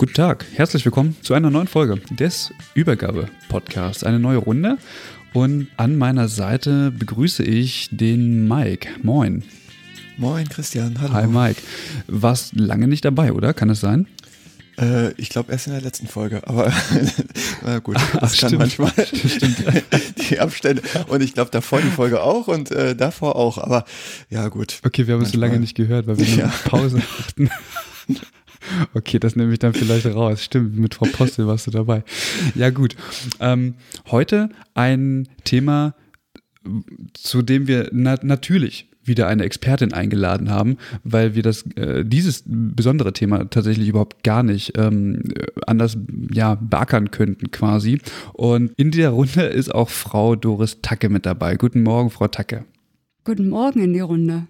Guten Tag, herzlich willkommen zu einer neuen Folge des Übergabe-Podcasts. Eine neue Runde und an meiner Seite begrüße ich den Mike. Moin. Moin Christian, hallo. Hi Mike. Warst lange nicht dabei, oder? Kann es sein? Äh, ich glaube erst in der letzten Folge, aber na gut, das Ach, kann stimmt. manchmal die Abstände und ich glaube davor die Folge auch und äh, davor auch, aber ja gut. Okay, wir haben es so lange nicht gehört, weil wir eine Ja. Pause hachten. Okay, das nehme ich dann vielleicht raus. Stimmt, mit Frau Postel warst du dabei. Ja, gut. Ähm, heute ein Thema, zu dem wir na natürlich wieder eine Expertin eingeladen haben, weil wir das äh, dieses besondere Thema tatsächlich überhaupt gar nicht ähm, anders ja beackern könnten quasi. Und in dieser Runde ist auch Frau Doris Tacke mit dabei. Guten Morgen, Frau Tacke. Guten Morgen in die Runde.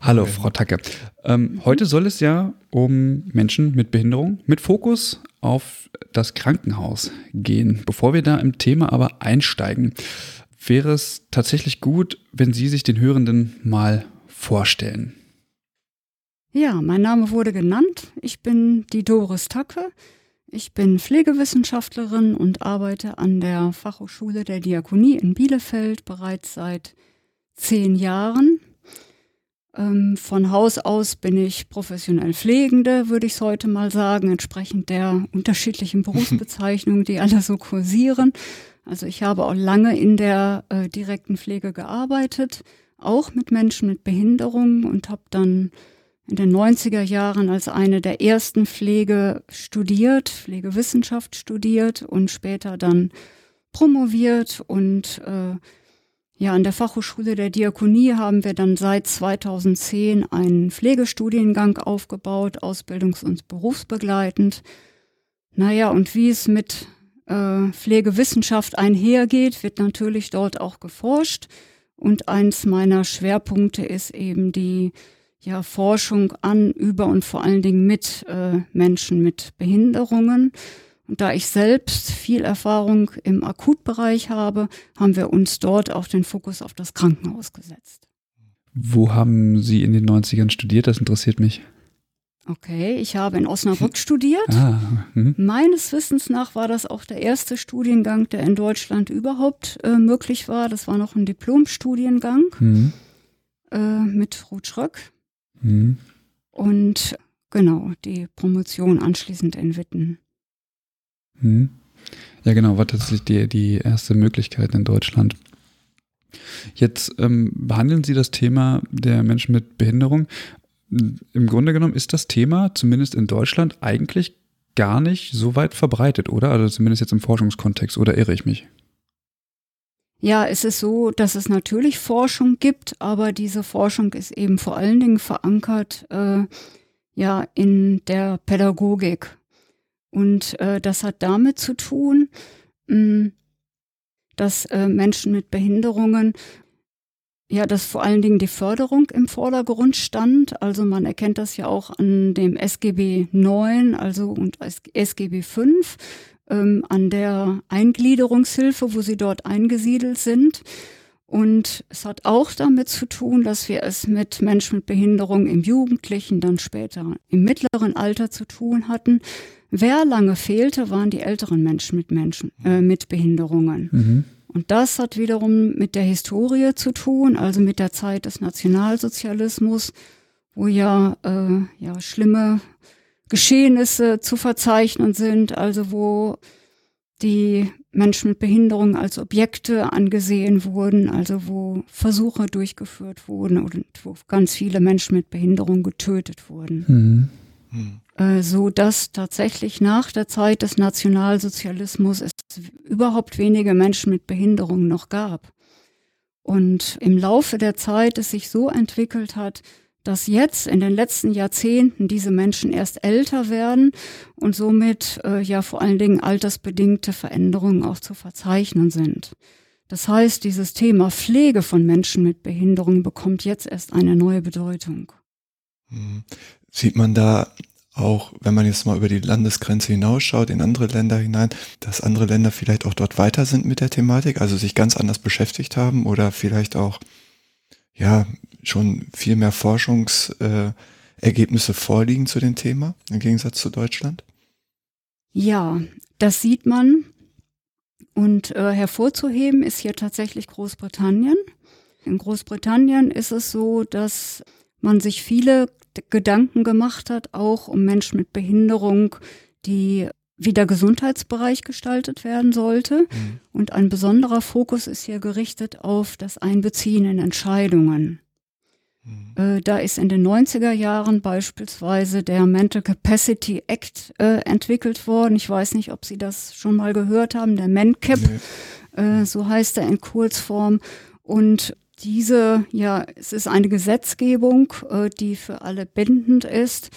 Hallo, Frau Tacke. Ähm, heute soll es ja um Menschen mit Behinderung mit Fokus auf das Krankenhaus gehen. Bevor wir da im Thema aber einsteigen, wäre es tatsächlich gut, wenn Sie sich den Hörenden mal vorstellen. Ja, mein Name wurde genannt. Ich bin die Doris Tacke. Ich bin Pflegewissenschaftlerin und arbeite an der Fachhochschule der Diakonie in Bielefeld bereits seit zehn Jahren. Ähm, von Haus aus bin ich professionell Pflegende, würde ich es heute mal sagen, entsprechend der unterschiedlichen Berufsbezeichnungen, die alle so kursieren. Also ich habe auch lange in der äh, direkten Pflege gearbeitet, auch mit Menschen mit Behinderung und habe dann in den 90er Jahren als eine der ersten Pflege studiert, Pflegewissenschaft studiert und später dann promoviert und äh, ja, an der Fachhochschule der Diakonie haben wir dann seit 2010 einen Pflegestudiengang aufgebaut, ausbildungs- und berufsbegleitend. Naja, und wie es mit äh, Pflegewissenschaft einhergeht, wird natürlich dort auch geforscht. Und eins meiner Schwerpunkte ist eben die ja, Forschung an, über und vor allen Dingen mit äh, Menschen mit Behinderungen. Und da ich selbst viel Erfahrung im Akutbereich habe, haben wir uns dort auch den Fokus auf das Krankenhaus gesetzt. Wo haben Sie in den 90ern studiert? Das interessiert mich. Okay, ich habe in Osnabrück studiert. Ah, hm. Meines Wissens nach war das auch der erste Studiengang, der in Deutschland überhaupt äh, möglich war. Das war noch ein Diplomstudiengang Hm. äh, mit Ruth Schröck Hm. und genau die Promotion anschließend in Witten. Hm. Ja, genau, war tatsächlich die, die erste Möglichkeit in Deutschland. Jetzt ähm, behandeln Sie das Thema der Menschen mit Behinderung. Im Grunde genommen ist das Thema, zumindest in Deutschland, eigentlich gar nicht so weit verbreitet, oder? Also zumindest jetzt im Forschungskontext, oder irre ich mich? Ja, es ist so, dass es natürlich Forschung gibt, aber diese Forschung ist eben vor allen Dingen verankert äh, ja in der Pädagogik. Und äh, das hat damit zu tun, mh, dass äh, Menschen mit Behinderungen ja, dass vor allen Dingen die Förderung im Vordergrund stand. Also man erkennt das ja auch an dem SGB 9, also und SGB 5, ähm, an der Eingliederungshilfe, wo sie dort eingesiedelt sind. Und es hat auch damit zu tun, dass wir es mit Menschen mit Behinderung im Jugendlichen, dann später im mittleren Alter zu tun hatten. Wer lange fehlte, waren die älteren Menschen mit Menschen äh, mit Behinderungen. Mhm. Und das hat wiederum mit der Historie zu tun, also mit der Zeit des Nationalsozialismus, wo ja, äh, ja schlimme Geschehnisse zu verzeichnen sind, also wo die Menschen mit Behinderung als Objekte angesehen wurden, also wo Versuche durchgeführt wurden und wo ganz viele Menschen mit Behinderung getötet wurden. Mhm. Mhm. So dass tatsächlich nach der Zeit des Nationalsozialismus es überhaupt wenige Menschen mit Behinderung noch gab. Und im Laufe der Zeit es sich so entwickelt hat, dass jetzt in den letzten Jahrzehnten diese Menschen erst älter werden und somit äh, ja vor allen Dingen altersbedingte Veränderungen auch zu verzeichnen sind. Das heißt, dieses Thema Pflege von Menschen mit Behinderung bekommt jetzt erst eine neue Bedeutung. Hm. Sieht man da auch, wenn man jetzt mal über die Landesgrenze hinausschaut, in andere Länder hinein, dass andere Länder vielleicht auch dort weiter sind mit der Thematik, also sich ganz anders beschäftigt haben oder vielleicht auch ja schon viel mehr Forschungsergebnisse äh, vorliegen zu dem Thema im Gegensatz zu Deutschland? Ja, das sieht man. Und äh, hervorzuheben ist hier tatsächlich Großbritannien. In Großbritannien ist es so, dass man sich viele Gedanken gemacht hat, auch um Menschen mit Behinderung, die wie der Gesundheitsbereich gestaltet werden sollte. Mhm. Und ein besonderer Fokus ist hier gerichtet auf das Einbeziehen in Entscheidungen. Mhm. Äh, da ist in den 90er Jahren beispielsweise der Mental Capacity Act äh, entwickelt worden. Ich weiß nicht, ob Sie das schon mal gehört haben, der MENCAP, nee. äh, so heißt er in Kurzform. Und diese, ja, es ist eine Gesetzgebung, äh, die für alle bindend ist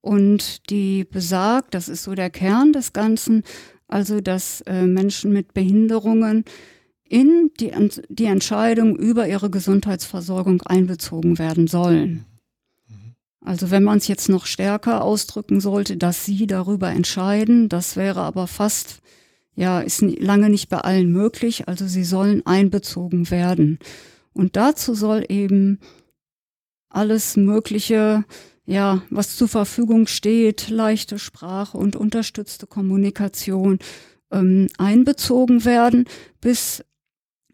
und die besagt, das ist so der Kern des Ganzen, also dass äh, Menschen mit Behinderungen in die, die Entscheidung über ihre Gesundheitsversorgung einbezogen werden sollen. Also wenn man es jetzt noch stärker ausdrücken sollte, dass sie darüber entscheiden, das wäre aber fast, ja, ist lange nicht bei allen möglich. Also sie sollen einbezogen werden. Und dazu soll eben alles Mögliche, ja, was zur Verfügung steht, leichte Sprache und unterstützte Kommunikation ähm, einbezogen werden, bis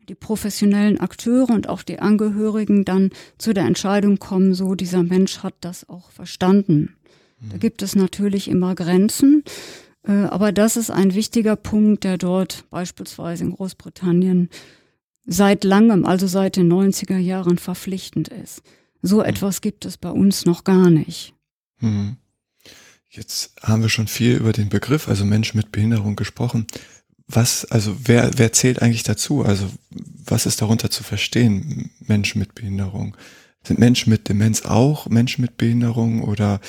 die professionellen Akteure und auch die Angehörigen dann zu der Entscheidung kommen, so dieser Mensch hat das auch verstanden. Da mhm. gibt es natürlich immer Grenzen, äh, aber das ist ein wichtiger Punkt, der dort beispielsweise in Großbritannien seit langem, also seit den 90er Jahren verpflichtend ist. So mhm. etwas gibt es bei uns noch gar nicht. Mhm. Jetzt haben wir schon viel über den Begriff, also Mensch mit Behinderung gesprochen. Was, also wer, wer zählt eigentlich dazu? Also was ist darunter zu verstehen, Menschen mit Behinderung? Sind Menschen mit Demenz auch Menschen mit Behinderung oder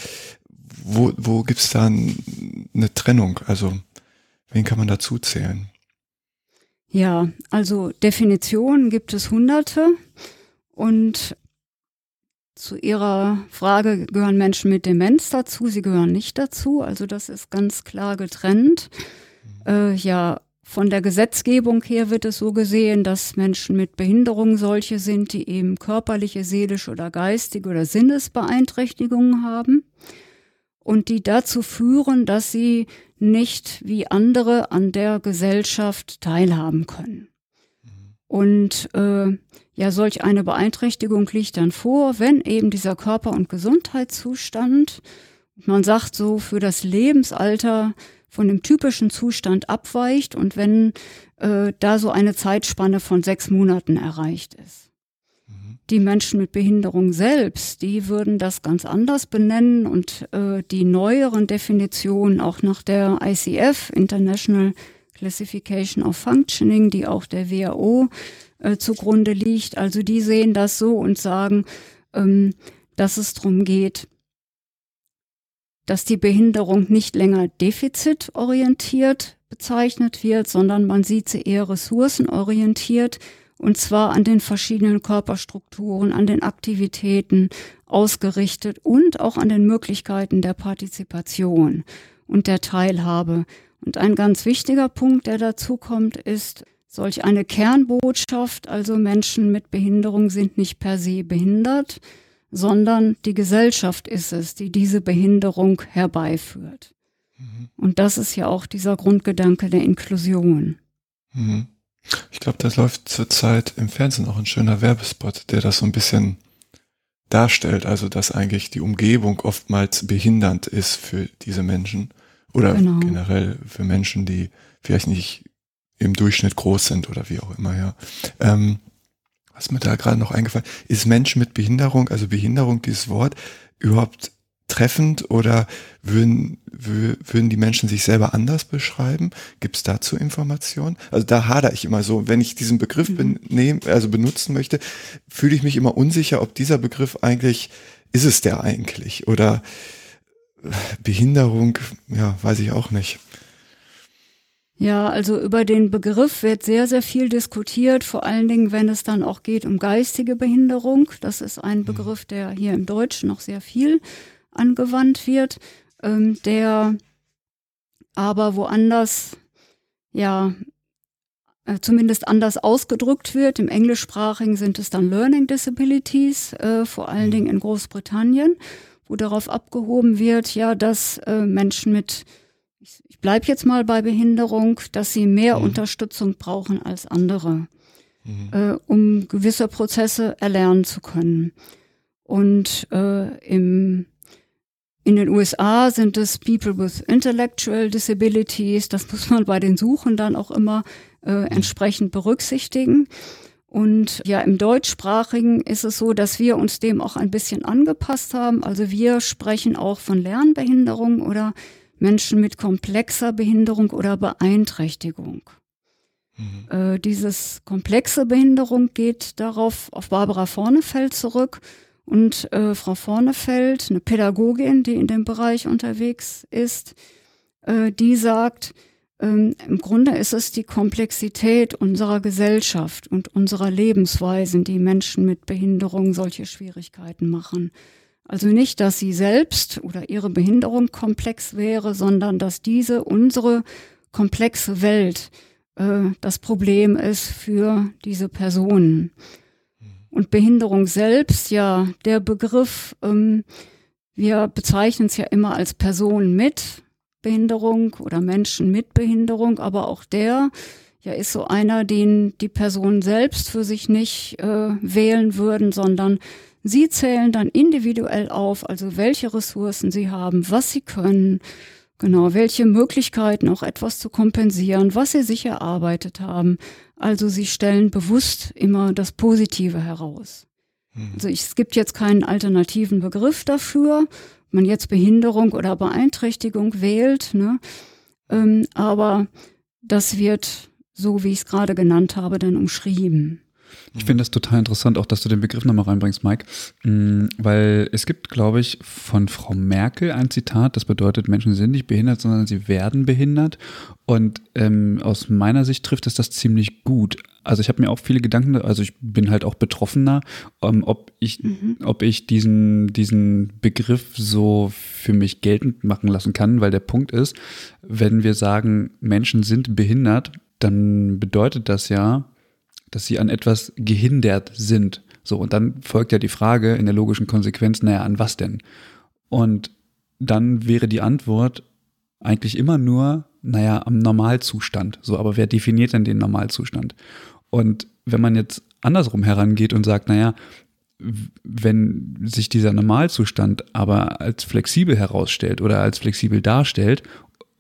wo, wo gibt es da eine Trennung? Also wen kann man dazu zählen? Ja, also Definitionen gibt es hunderte und zu Ihrer Frage gehören Menschen mit Demenz dazu, sie gehören nicht dazu, also das ist ganz klar getrennt. Äh, ja, von der Gesetzgebung her wird es so gesehen, dass Menschen mit Behinderung solche sind, die eben körperliche, seelische oder geistige oder Sinnesbeeinträchtigungen haben und die dazu führen, dass sie nicht wie andere an der Gesellschaft teilhaben können. Und äh, ja, solch eine Beeinträchtigung liegt dann vor, wenn eben dieser Körper- und Gesundheitszustand, man sagt so, für das Lebensalter von dem typischen Zustand abweicht und wenn äh, da so eine Zeitspanne von sechs Monaten erreicht ist die Menschen mit Behinderung selbst, die würden das ganz anders benennen und äh, die neueren Definitionen auch nach der ICF, International Classification of Functioning, die auch der WHO äh, zugrunde liegt, also die sehen das so und sagen, ähm, dass es darum geht, dass die Behinderung nicht länger defizitorientiert bezeichnet wird, sondern man sieht sie eher ressourcenorientiert und zwar an den verschiedenen Körperstrukturen, an den Aktivitäten ausgerichtet und auch an den Möglichkeiten der Partizipation und der Teilhabe. Und ein ganz wichtiger Punkt, der dazu kommt, ist solch eine Kernbotschaft, also Menschen mit Behinderung sind nicht per se behindert, sondern die Gesellschaft ist es, die diese Behinderung herbeiführt. Mhm. Und das ist ja auch dieser Grundgedanke der Inklusion. Mhm. Ich glaube, das läuft zurzeit im Fernsehen auch ein schöner Werbespot, der das so ein bisschen darstellt, also dass eigentlich die Umgebung oftmals behindernd ist für diese Menschen oder genau. generell für Menschen, die vielleicht nicht im Durchschnitt groß sind oder wie auch immer, ja. Ähm, was mir da gerade noch eingefallen ist, Menschen mit Behinderung, also Behinderung, dieses Wort, überhaupt treffend oder würden, würden die Menschen sich selber anders beschreiben? Gibt es dazu Informationen? Also da hadere ich immer so, wenn ich diesen Begriff mhm. nehm, also benutzen möchte, fühle ich mich immer unsicher, ob dieser Begriff eigentlich, ist es der eigentlich? Oder Behinderung, ja, weiß ich auch nicht. Ja, also über den Begriff wird sehr, sehr viel diskutiert, vor allen Dingen, wenn es dann auch geht um geistige Behinderung. Das ist ein mhm. Begriff, der hier im Deutschen noch sehr viel angewandt wird, ähm, der aber woanders, ja, äh, zumindest anders ausgedrückt wird. Im Englischsprachigen sind es dann Learning Disabilities, äh, vor allen mhm. Dingen in Großbritannien, wo darauf abgehoben wird, ja, dass äh, Menschen mit, ich, ich bleibe jetzt mal bei Behinderung, dass sie mehr mhm. Unterstützung brauchen als andere, mhm. äh, um gewisse Prozesse erlernen zu können. Und äh, im in den USA sind es People with Intellectual Disabilities. Das muss man bei den Suchen dann auch immer äh, entsprechend berücksichtigen. Und ja, im deutschsprachigen ist es so, dass wir uns dem auch ein bisschen angepasst haben. Also wir sprechen auch von Lernbehinderung oder Menschen mit komplexer Behinderung oder Beeinträchtigung. Mhm. Äh, dieses komplexe Behinderung geht darauf auf Barbara Vornefeld zurück. Und äh, Frau Vornefeld, eine Pädagogin, die in dem Bereich unterwegs ist, äh, die sagt, ähm, im Grunde ist es die Komplexität unserer Gesellschaft und unserer Lebensweisen, die Menschen mit Behinderung solche Schwierigkeiten machen. Also nicht, dass sie selbst oder ihre Behinderung komplex wäre, sondern dass diese unsere komplexe Welt äh, das Problem ist für diese Personen. Und Behinderung selbst, ja, der Begriff, ähm, wir bezeichnen es ja immer als Person mit Behinderung oder Menschen mit Behinderung, aber auch der, ja, ist so einer, den die Personen selbst für sich nicht äh, wählen würden, sondern sie zählen dann individuell auf, also welche Ressourcen sie haben, was sie können, genau, welche Möglichkeiten auch etwas zu kompensieren, was sie sich erarbeitet haben. Also sie stellen bewusst immer das Positive heraus. Mhm. Also ich, es gibt jetzt keinen alternativen Begriff dafür, man jetzt Behinderung oder Beeinträchtigung wählt, ne? Ähm, aber das wird, so wie ich es gerade genannt habe, dann umschrieben. Ich finde das total interessant, auch dass du den Begriff nochmal reinbringst, Mike, mm, weil es gibt, glaube ich, von Frau Merkel ein Zitat, das bedeutet, Menschen sind nicht behindert, sondern sie werden behindert. Und ähm, aus meiner Sicht trifft es das ziemlich gut. Also ich habe mir auch viele Gedanken, also ich bin halt auch Betroffener, ähm, ob ich, mhm. ob ich diesen, diesen Begriff so für mich geltend machen lassen kann, weil der Punkt ist, wenn wir sagen, Menschen sind behindert, dann bedeutet das ja, dass sie an etwas gehindert sind. So, und dann folgt ja die Frage in der logischen Konsequenz, naja, an was denn? Und dann wäre die Antwort eigentlich immer nur, naja, am Normalzustand. So, aber wer definiert denn den Normalzustand? Und wenn man jetzt andersrum herangeht und sagt, naja, wenn sich dieser Normalzustand aber als flexibel herausstellt oder als flexibel darstellt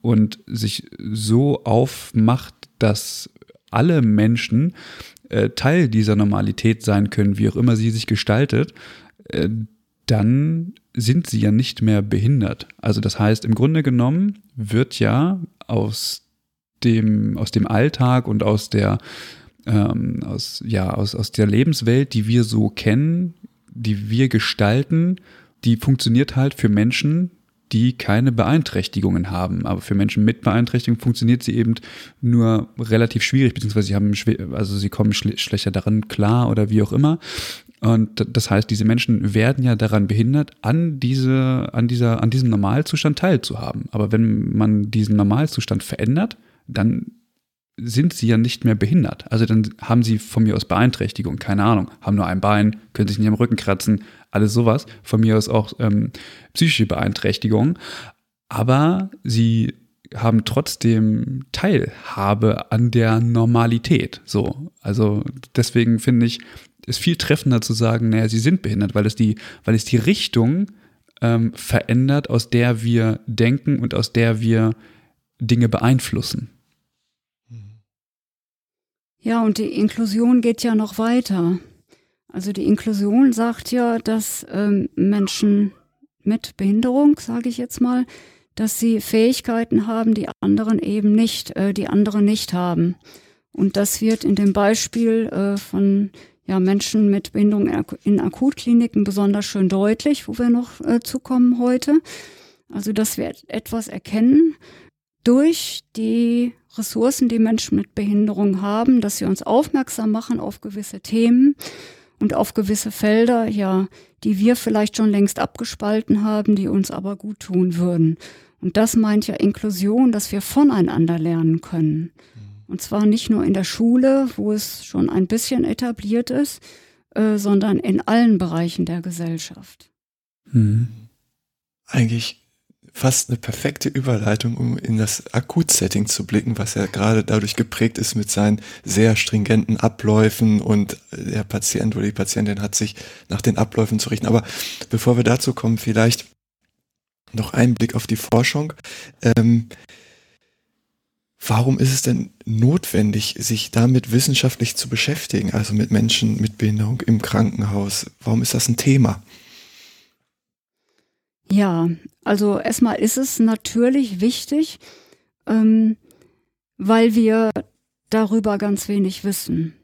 und sich so aufmacht, dass alle Menschen äh, Teil dieser Normalität sein können, wie auch immer sie sich gestaltet, äh, dann sind sie ja nicht mehr behindert. Also das heißt, im Grunde genommen wird ja aus dem, aus dem Alltag und aus der, ähm, aus, ja, aus, aus der Lebenswelt, die wir so kennen, die wir gestalten, die funktioniert halt für Menschen, die keine Beeinträchtigungen haben. Aber für Menschen mit Beeinträchtigung funktioniert sie eben nur relativ schwierig, beziehungsweise sie haben, also sie kommen schle schlechter daran klar oder wie auch immer. Und das heißt, diese Menschen werden ja daran behindert, an diese, an dieser, an diesem Normalzustand teilzuhaben. Aber wenn man diesen Normalzustand verändert, dann sind sie ja nicht mehr behindert. Also dann haben sie von mir aus Beeinträchtigung, keine Ahnung, haben nur ein Bein, können sich nicht am Rücken kratzen, alles sowas. Von mir aus auch ähm, psychische Beeinträchtigung. Aber sie haben trotzdem Teilhabe an der Normalität. So, also deswegen finde ich es viel treffender zu sagen, naja, sie sind behindert, weil es die, weil es die Richtung ähm, verändert, aus der wir denken und aus der wir Dinge beeinflussen. Ja, und die Inklusion geht ja noch weiter. Also die Inklusion sagt ja, dass ähm, Menschen mit Behinderung, sage ich jetzt mal, dass sie Fähigkeiten haben, die anderen eben nicht, äh, die andere nicht haben. Und das wird in dem Beispiel äh, von ja, Menschen mit Behinderung in Akutkliniken besonders schön deutlich, wo wir noch äh, zukommen heute. Also, dass wir etwas erkennen durch die Ressourcen, die Menschen mit Behinderung haben, dass sie uns aufmerksam machen auf gewisse Themen und auf gewisse Felder, ja, die wir vielleicht schon längst abgespalten haben, die uns aber gut tun würden. Und das meint ja Inklusion, dass wir voneinander lernen können. Und zwar nicht nur in der Schule, wo es schon ein bisschen etabliert ist, äh, sondern in allen Bereichen der Gesellschaft. Mhm. Eigentlich fast eine perfekte Überleitung, um in das Akutsetting zu blicken, was ja gerade dadurch geprägt ist mit seinen sehr stringenten Abläufen und der Patient oder die Patientin hat sich nach den Abläufen zu richten. Aber bevor wir dazu kommen, vielleicht noch ein Blick auf die Forschung. Ähm, Warum ist es denn notwendig, sich damit wissenschaftlich zu beschäftigen, also mit Menschen mit Behinderung im Krankenhaus? Warum ist das ein Thema? Ja, also erstmal ist es natürlich wichtig, ähm, weil wir darüber ganz wenig wissen.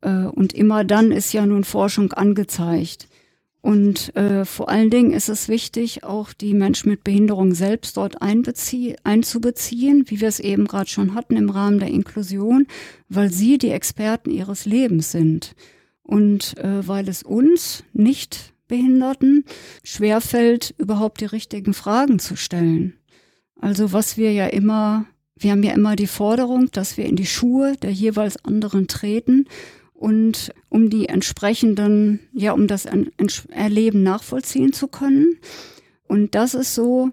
Äh, und immer dann ist ja nun Forschung angezeigt. Und äh, vor allen Dingen ist es wichtig, auch die Menschen mit Behinderung selbst dort einzubeziehen, wie wir es eben gerade schon hatten im Rahmen der Inklusion, weil sie die Experten ihres Lebens sind. Und äh, weil es uns nicht Behinderten schwerfällt, überhaupt die richtigen Fragen zu stellen. Also was wir ja immer, wir haben ja immer die Forderung, dass wir in die Schuhe der jeweils anderen treten und um die entsprechenden, ja, um das Erleben nachvollziehen zu können. Und das ist so,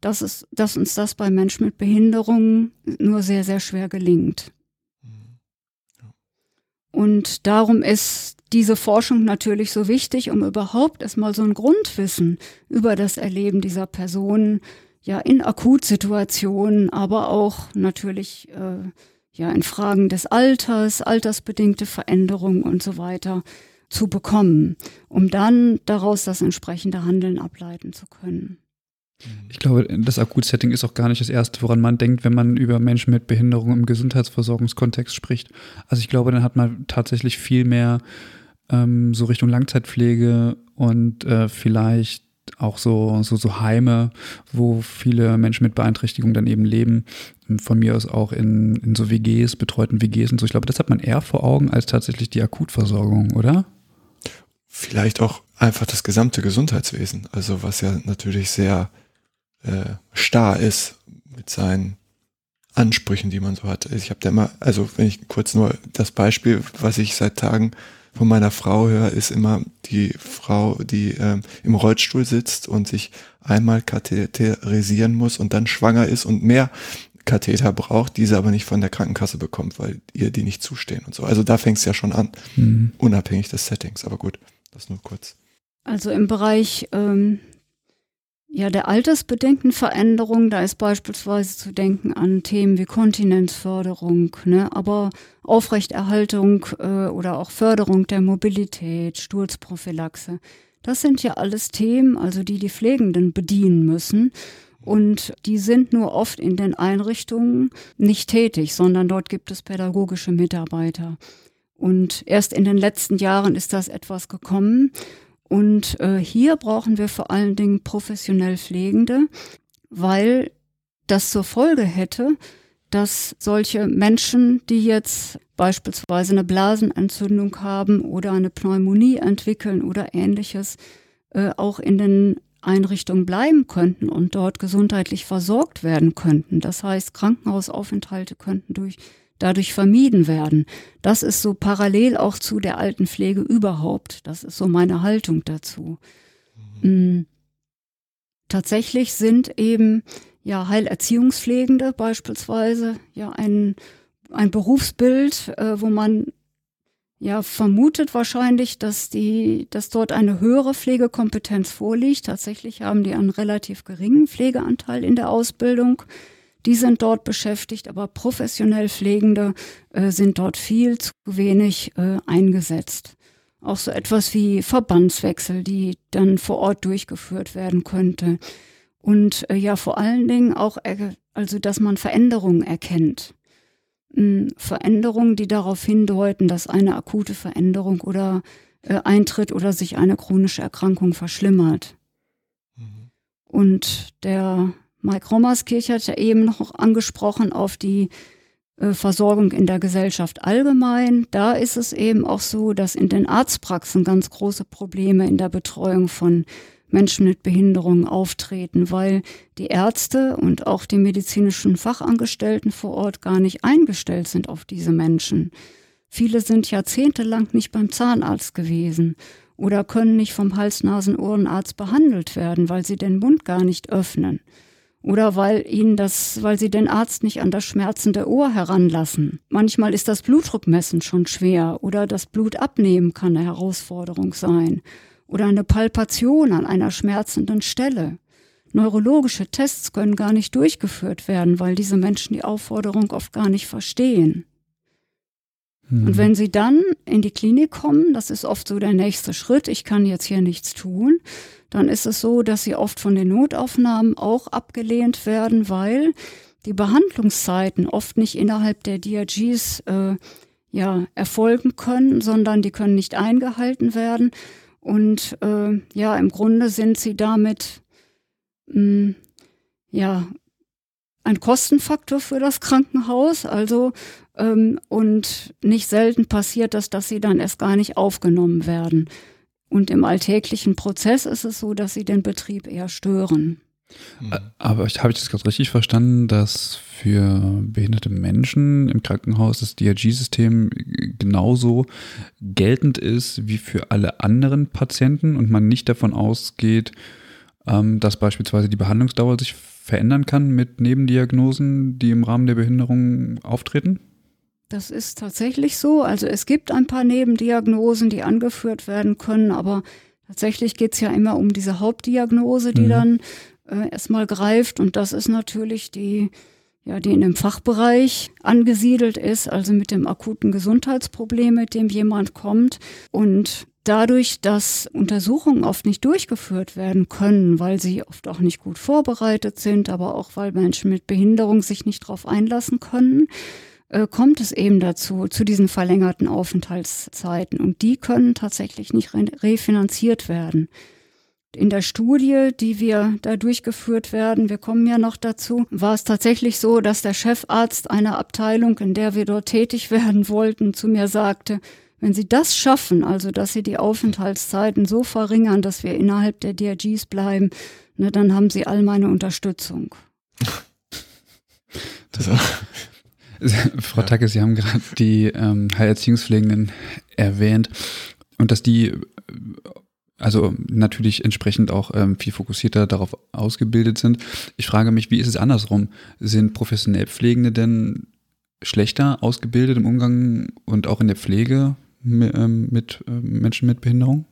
dass, es, dass uns das bei Menschen mit Behinderungen nur sehr, sehr schwer gelingt. Und darum ist diese Forschung natürlich so wichtig, um überhaupt erstmal so ein Grundwissen über das Erleben dieser Personen, ja, in Akutsituationen, aber auch natürlich äh, ja in Fragen des Alters, altersbedingte Veränderungen und so weiter zu bekommen, um dann daraus das entsprechende Handeln ableiten zu können. Ich glaube, das Akutsetting ist auch gar nicht das Erste, woran man denkt, wenn man über Menschen mit Behinderung im Gesundheitsversorgungskontext spricht. Also ich glaube, dann hat man tatsächlich viel mehr ähm, so Richtung Langzeitpflege und äh, vielleicht auch so, so, so Heime, wo viele Menschen mit Beeinträchtigung dann eben leben. Von mir aus auch in, in so WGs, betreuten WGs und so. Ich glaube, das hat man eher vor Augen als tatsächlich die Akutversorgung, oder? Vielleicht auch einfach das gesamte Gesundheitswesen. Also was ja natürlich sehr äh, starr ist mit seinen Ansprüchen, die man so hat. Ich habe da immer, also wenn ich kurz nur das Beispiel, was ich seit Tagen von meiner Frau höre, ist immer die Frau, die ähm, im Rollstuhl sitzt und sich einmal katheterisieren muss und dann schwanger ist und mehr Katheter braucht, diese aber nicht von der Krankenkasse bekommt, weil ihr die nicht zustehen und so. Also da fängt es ja schon an, mhm. unabhängig des Settings. Aber gut, das nur kurz. Also im Bereich ähm, ja, der altersbedingten Veränderung, da ist beispielsweise zu denken an Themen wie Kontinenzförderung, ne, aber Aufrechterhaltung äh, oder auch Förderung der Mobilität, Sturzprophylaxe. Das sind ja alles Themen, also die die Pflegenden bedienen müssen. Und die sind nur oft in den Einrichtungen nicht tätig, sondern dort gibt es pädagogische Mitarbeiter. Und erst in den letzten Jahren ist das etwas gekommen. Und äh, hier brauchen wir vor allen Dingen professionell Pflegende, weil das zur Folge hätte, dass solche Menschen, die jetzt beispielsweise eine Blasenentzündung haben oder eine Pneumonie entwickeln oder ähnliches, äh, auch in den Einrichtungen bleiben könnten und dort gesundheitlich versorgt werden könnten. Das heißt, Krankenhausaufenthalte könnten durch dadurch vermieden werden. Das ist so parallel auch zu der Altenpflege überhaupt. Das ist so meine Haltung dazu. Mhm. Tatsächlich sind eben ja Heilerziehungspflegende beispielsweise ja ein, ein Berufsbild, äh, wo man ja vermutet wahrscheinlich, dass die, dass dort eine höhere Pflegekompetenz vorliegt. Tatsächlich haben die einen relativ geringen Pflegeanteil in der Ausbildung die sind dort beschäftigt, aber professionell Pflegende äh, sind dort viel zu wenig äh, eingesetzt. Auch so etwas wie Verbandswechsel, die dann vor Ort durchgeführt werden könnte. Und äh, ja, vor allen Dingen auch, also dass man Veränderungen erkennt. Hm, Veränderungen, die darauf hindeuten, dass eine akute Veränderung oder äh, eintritt oder sich eine chronische Erkrankung verschlimmert. Mhm. Und der Mike Rommerskirch hat ja eben noch angesprochen auf die äh, Versorgung in der Gesellschaft allgemein. Da ist es eben auch so, dass in den Arztpraxen ganz große Probleme in der Betreuung von Menschen mit Behinderungen auftreten, weil die Ärzte und auch die medizinischen Fachangestellten vor Ort gar nicht eingestellt sind auf diese Menschen. Viele sind jahrzehntelang nicht beim Zahnarzt gewesen oder können nicht vom Hals-Nasen-Ohrenarzt behandelt werden, weil sie den Mund gar nicht öffnen oder weil ihnen das, weil sie den Arzt nicht an das schmerzende Ohr heranlassen. Manchmal ist das Blutdruckmessen schon schwer oder das Blut abnehmen kann eine Herausforderung sein oder eine Palpation an einer schmerzenden Stelle. Neurologische Tests können gar nicht durchgeführt werden, weil diese Menschen die Aufforderung oft gar nicht verstehen. Und mhm. wenn sie dann in die Klinik kommen, das ist oft so der nächste Schritt, ich kann jetzt hier nichts tun, dann ist es so, dass sie oft von den Notaufnahmen auch abgelehnt werden, weil die Behandlungszeiten oft nicht innerhalb der DRGs äh, ja, erfolgen können, sondern die können nicht eingehalten werden. Und äh, ja, im Grunde sind sie damit mh, hm, ja ein Kostenfaktor für das Krankenhaus. Also und nicht selten passiert das, dass sie dann erst gar nicht aufgenommen werden. Und im alltäglichen Prozess ist es so, dass sie den Betrieb eher stören. Aber habe ich das gerade richtig verstanden, dass für behinderte Menschen im Krankenhaus das DRG-System genauso geltend ist wie für alle anderen Patienten und man nicht davon ausgeht, ähm, dass beispielsweise die Behandlungsdauer sich verändern kann mit Nebendiagnosen, die im Rahmen der Behinderung auftreten? Das ist tatsächlich so. Also es gibt ein paar Nebendiagnosen, die angeführt werden können, aber tatsächlich geht es ja immer um diese Hauptdiagnose, die mhm. dann äh, erstmal greift. Und das ist natürlich die, ja, die in dem Fachbereich angesiedelt ist, also mit dem akuten Gesundheitsproblem, mit dem jemand kommt. Und dadurch, dass Untersuchungen oft nicht durchgeführt werden können, weil sie oft auch nicht gut vorbereitet sind, aber auch weil Menschen mit Behinderung sich nicht darauf einlassen können, äh, kommt es eben dazu, zu diesen verlängerten Aufenthaltszeiten. Und die können tatsächlich nicht refinanziert werden in der Studie, die wir da durchgeführt werden, wir kommen ja noch dazu, war es tatsächlich so, dass der Chefarzt einer Abteilung, in der wir dort tätig werden wollten, zu mir sagte, wenn Sie das schaffen, also dass Sie die Aufenthaltszeiten so verringern, dass wir innerhalb der DRGs bleiben, ne, dann haben Sie all meine Unterstützung. Das Frau ja. Tacke, Sie haben gerade die ähm, Heilerziehungspflegenden erwähnt und dass die also natürlich entsprechend auch ähm, viel fokussierter darauf ausgebildet sind. Ich frage mich, wie ist es andersrum? Sind professionell Pflegende denn schlechter ausgebildet im Umgang und auch in der Pflege mit, ähm, mit äh, Menschen mit Behinderung?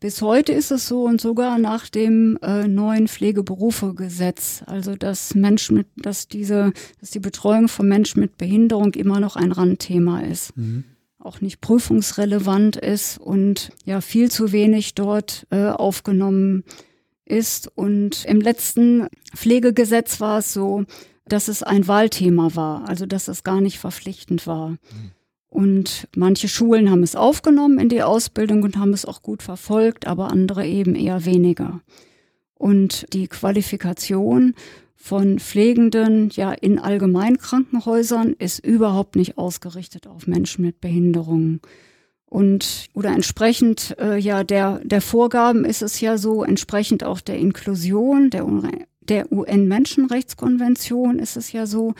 Bis heute ist es so und sogar nach dem äh, neuen Pflegeberufegesetz, also dass Menschen mit, dass diese, dass die Betreuung von Menschen mit Behinderung immer noch ein Randthema ist. Mhm auch nicht prüfungsrelevant ist und ja viel zu wenig dort äh, aufgenommen ist. Und im letzten Pflegegesetz war es so, dass es ein Wahlthema war, also dass es gar nicht verpflichtend war. Mhm. Und manche Schulen haben es aufgenommen in die Ausbildung und haben es auch gut verfolgt, aber andere eben eher weniger. Und die Qualifikation von Pflegenden ja in Allgemeinkrankenhäusern ist überhaupt nicht ausgerichtet auf Menschen mit Behinderungen. Und oder entsprechend äh, ja der der Vorgaben ist es ja so entsprechend auch der Inklusion der der UN Menschenrechtskonvention ist es ja so,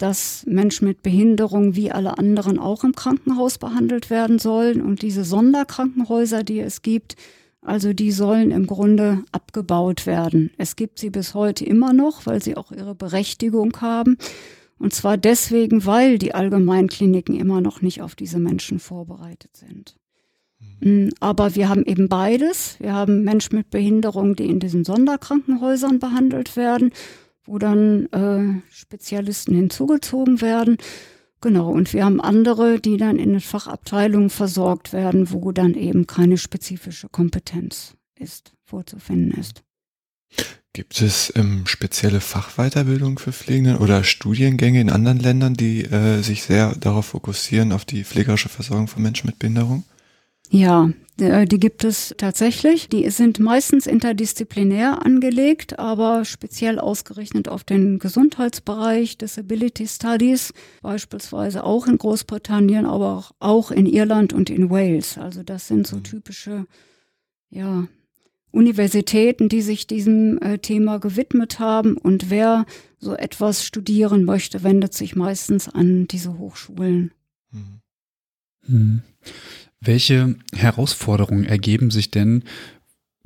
dass Menschen mit Behinderung wie alle anderen auch im Krankenhaus behandelt werden sollen und diese Sonderkrankenhäuser, die es gibt, also die sollen im Grunde abgebaut werden. Es gibt sie bis heute immer noch, weil sie auch ihre Berechtigung haben. Und zwar deswegen, weil die Allgemeinkliniken immer noch nicht auf diese Menschen vorbereitet sind. Mhm. Aber wir haben eben beides. Wir haben Menschen mit Behinderung, die in diesen Sonderkrankenhäusern behandelt werden, wo dann äh, Spezialisten hinzugezogen werden. Genau, und wir haben andere, die dann in den Fachabteilungen versorgt werden, wo dann eben keine spezifische Kompetenz ist, vorzufinden ist. Gibt es ähm, spezielle Fachweiterbildung für Pflegenden oder Studiengänge in anderen Ländern, die äh, sich sehr darauf fokussieren, auf die pflegerische Versorgung von Menschen mit Behinderung? Ja, die gibt es tatsächlich. Die sind meistens interdisziplinär angelegt, aber speziell ausgerichtet auf den Gesundheitsbereich, Disability Studies, beispielsweise auch in Großbritannien, aber auch in Irland und in Wales. Also das sind so mhm. typische, ja, Universitäten, die sich diesem äh, Thema gewidmet haben. Und wer so etwas studieren möchte, wendet sich meistens an diese Hochschulen. Mhm. Mhm. Welche Herausforderungen ergeben sich denn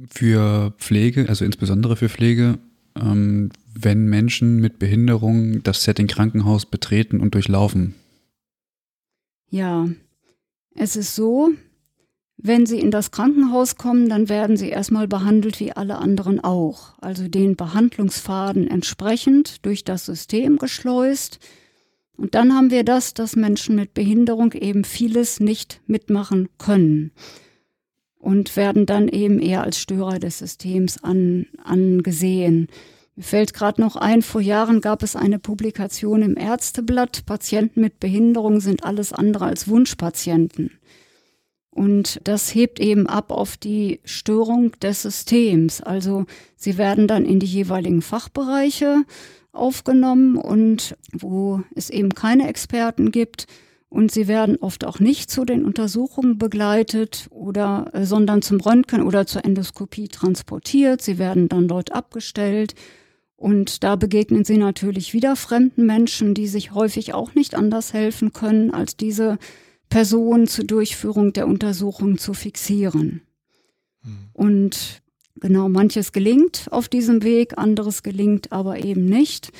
für Pflege, also insbesondere für Pflege, ähm, wenn Menschen mit Behinderung das Setting Krankenhaus betreten und durchlaufen? Ja, es ist so, wenn sie in das Krankenhaus kommen, dann werden sie erstmal behandelt wie alle anderen auch, also den Behandlungsfaden entsprechend durch das System geschleust. Und dann haben wir das, dass Menschen mit Behinderung eben vieles nicht mitmachen können und werden dann eben eher als Störer des Systems an, angesehen. Mir fällt gerade noch ein, vor Jahren gab es eine Publikation im Ärzteblatt, Patienten mit Behinderung sind alles andere als Wunschpatienten. Und das hebt eben ab auf die Störung des Systems. Also sie werden dann in die jeweiligen Fachbereiche aufgenommen und wo es eben keine Experten gibt. Und sie werden oft auch nicht zu den Untersuchungen begleitet oder, äh, sondern zum Röntgen oder zur Endoskopie transportiert. Sie werden dann dort abgestellt. Und da begegnen sie natürlich wieder fremden Menschen, die sich häufig auch nicht anders helfen können, als diese Person zur Durchführung der Untersuchung zu fixieren. Mhm. Und Genau, manches gelingt auf diesem Weg, anderes gelingt aber eben nicht.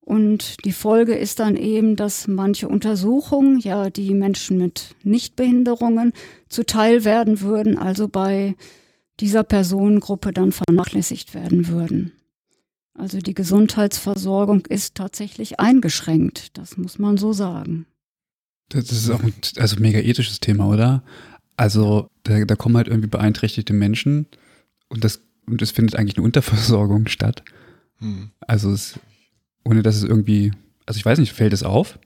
Und die Folge ist dann eben, dass manche Untersuchungen, ja, die Menschen mit Nichtbehinderungen zuteil werden würden, also bei dieser Personengruppe dann vernachlässigt werden würden. Also die Gesundheitsversorgung ist tatsächlich eingeschränkt, das muss man so sagen. Das ist auch ein also mega ethisches Thema, oder? Also da, da kommen halt irgendwie beeinträchtigte Menschen und das, und es findet eigentlich eine Unterversorgung statt. Hm. Also es, ohne dass es irgendwie, also ich weiß nicht, fällt es auf?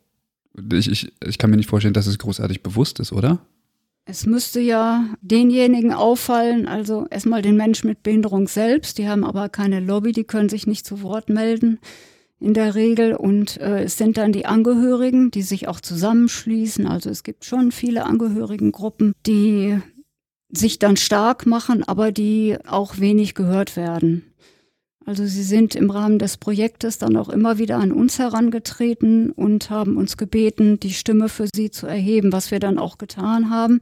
Ich, ich, ich kann mir nicht vorstellen, dass es großartig bewusst ist, oder? Es müsste ja denjenigen auffallen, also erstmal den Menschen mit Behinderung selbst, die haben aber keine Lobby, die können sich nicht zu Wort melden in der Regel. Und äh, es sind dann die Angehörigen, die sich auch zusammenschließen. Also es gibt schon viele Angehörigengruppen, die sich dann stark machen, aber die auch wenig gehört werden. Also sie sind im Rahmen des Projektes dann auch immer wieder an uns herangetreten und haben uns gebeten, die Stimme für sie zu erheben, was wir dann auch getan haben.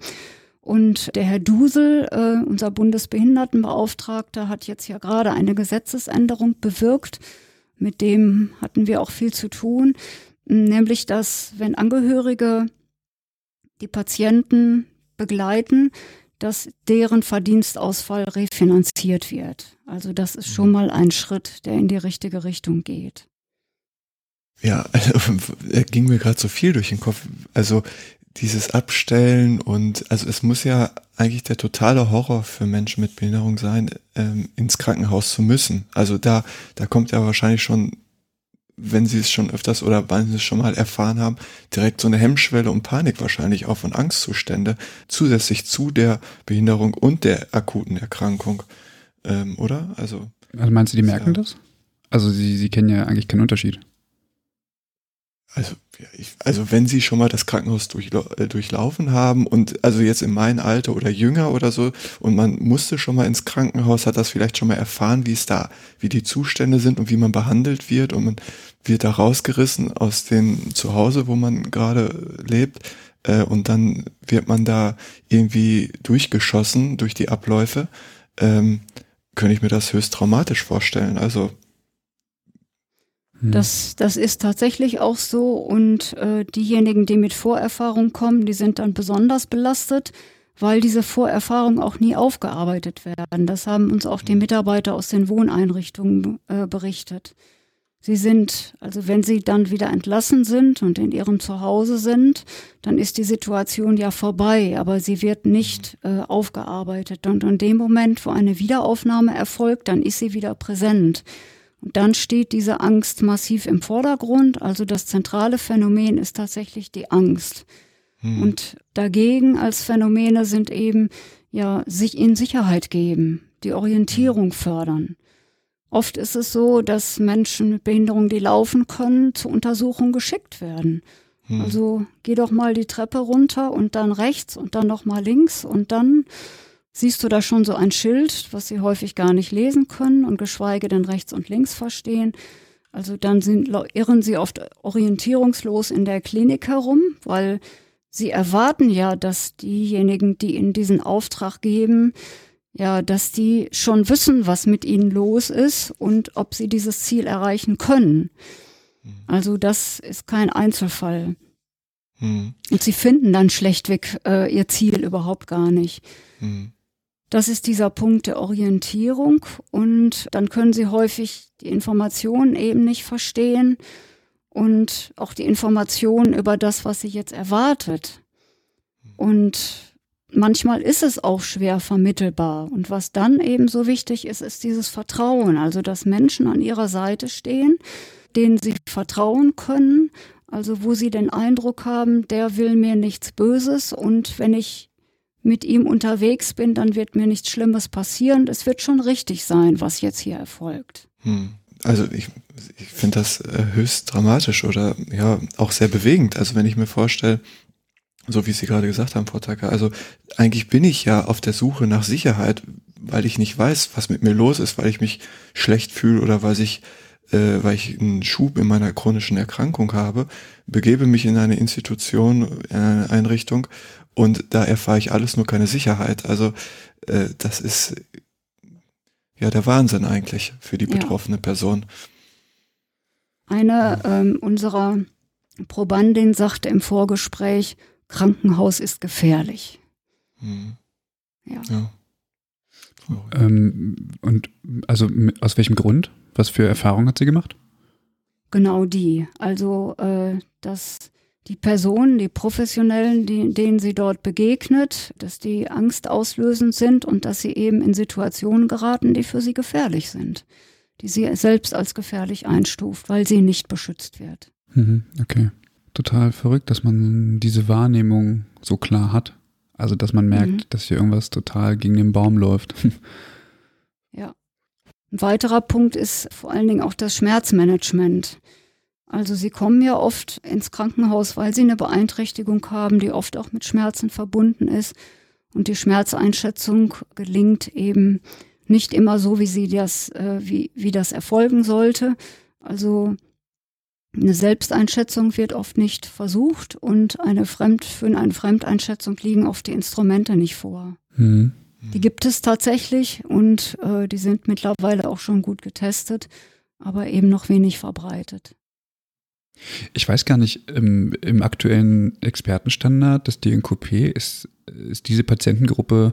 Und der Herr Dusel, äh, unser Bundesbehindertenbeauftragter, hat jetzt ja gerade eine Gesetzesänderung bewirkt. Mit dem hatten wir auch viel zu tun, nämlich dass wenn Angehörige die Patienten begleiten, dass deren Verdienstausfall refinanziert wird. Also das ist schon mhm. mal ein Schritt, der in die richtige Richtung geht. Ja, also, er ging mir gerade so viel durch den Kopf. Also dieses Abstellen und also es muss ja eigentlich der totale Horror für Menschen mit Behinderung sein, ähm, ins Krankenhaus zu müssen. Also da, da kommt ja wahrscheinlich schon wenn sie es schon öfters oder wann sie es schon mal erfahren haben, direkt so eine Hemmschwelle und Panik wahrscheinlich auch von Angstzustände zusätzlich zu der Behinderung und der akuten Erkrankung, ähm, oder? Also, also meinst du, die merken ja, das? Also sie, sie kennen ja eigentlich keinen Unterschied. Also, ich, also wenn Sie schon mal das Krankenhaus durchla äh, durchlaufen haben und also jetzt in meinem Alter oder jünger oder so und man musste schon mal ins Krankenhaus, hat das vielleicht schon mal erfahren, wie es da, wie die Zustände sind und wie man behandelt wird und man wird da rausgerissen aus dem Zuhause, wo man gerade lebt äh, und dann wird man da irgendwie durchgeschossen durch die Abläufe. Ähm, könnte ich mir das höchst traumatisch vorstellen. Also. Das, das ist tatsächlich auch so. Und äh, diejenigen, die mit Vorerfahrung kommen, die sind dann besonders belastet, weil diese Vorerfahrungen auch nie aufgearbeitet werden. Das haben uns auch die hm. Mitarbeiter aus den Wohneinrichtungen äh, berichtet. Sie sind, also wenn sie dann wieder entlassen sind und in ihrem Zuhause sind, dann ist die Situation ja vorbei, aber sie wird nicht äh, aufgearbeitet. Und in dem Moment, wo eine Wiederaufnahme erfolgt, dann ist sie wieder präsent. Und dann steht diese Angst massiv im Vordergrund. Also das zentrale Phänomen ist tatsächlich die Angst. Hm. Und dagegen als Phänomene sind eben ja sich in Sicherheit geben, die Orientierung fördern. Oft ist es so, dass Menschen mit Behinderung, die laufen können, zur Untersuchung geschickt werden. Hm. Also geh doch mal die Treppe runter und dann rechts und dann noch mal links und dann siehst du da schon so ein Schild, was sie häufig gar nicht lesen können und geschweige denn rechts und links verstehen. Also dann sind, irren sie oft orientierungslos in der Klinik herum, weil sie erwarten ja, dass diejenigen, die ihnen diesen Auftrag geben, ja, dass die schon wissen, was mit ihnen los ist und ob sie dieses Ziel erreichen können. Mhm. Also das ist kein Einzelfall. Mhm. Und sie finden dann schlechtweg äh, ihr Ziel überhaupt gar nicht. Mhm. Das ist dieser Punkt der Orientierung und dann können sie häufig die Informationen eben nicht verstehen und auch die Informationen über das, was sie jetzt erwartet. Und manchmal ist es auch schwer vermittelbar. Und was dann eben so wichtig ist, ist dieses Vertrauen. Also, dass Menschen an ihrer Seite stehen, denen sie vertrauen können. Also, wo sie den Eindruck haben, der will mir nichts Böses. Und wenn ich mit ihm unterwegs bin, dann wird mir nichts Schlimmes passieren. Es wird schon richtig sein, was jetzt hier erfolgt. Hm. Also ich, ich finde das äh, höchst dramatisch oder ja auch sehr bewegend. Also wenn ich mir vorstelle, so wie Sie gerade gesagt haben, Frau Tacker. Also eigentlich bin ich ja auf der Suche nach Sicherheit, weil ich nicht weiß, was mit mir los ist, weil ich mich schlecht fühle oder weil ich, äh, weil ich einen Schub in meiner chronischen Erkrankung habe, begebe mich in eine Institution, in eine Einrichtung und da erfahre ich alles nur keine Sicherheit. Also äh, das ist ja der Wahnsinn eigentlich für die betroffene ja. Person. Eine ähm, unserer Probandin sagte im Vorgespräch, Krankenhaus ist gefährlich. Mhm. Ja. ja. Ähm, und also aus welchem Grund? Was für Erfahrungen hat sie gemacht? Genau die. Also, äh, dass die Personen, die Professionellen, die, denen sie dort begegnet, dass die angstauslösend sind und dass sie eben in Situationen geraten, die für sie gefährlich sind, die sie selbst als gefährlich einstuft, weil sie nicht beschützt wird. Mhm, okay total verrückt, dass man diese Wahrnehmung so klar hat. Also, dass man merkt, mhm. dass hier irgendwas total gegen den Baum läuft. Ja. Ein weiterer Punkt ist vor allen Dingen auch das Schmerzmanagement. Also sie kommen ja oft ins Krankenhaus, weil sie eine Beeinträchtigung haben, die oft auch mit Schmerzen verbunden ist. Und die Schmerzeinschätzung gelingt eben nicht immer so, wie sie das, äh, wie, wie das erfolgen sollte. Also eine Selbsteinschätzung wird oft nicht versucht und eine Fremd, für eine Fremdeinschätzung liegen oft die Instrumente nicht vor. Mhm. Die gibt es tatsächlich und äh, die sind mittlerweile auch schon gut getestet, aber eben noch wenig verbreitet. Ich weiß gar nicht, im, im aktuellen Expertenstandard des DNKP ist, ist diese Patientengruppe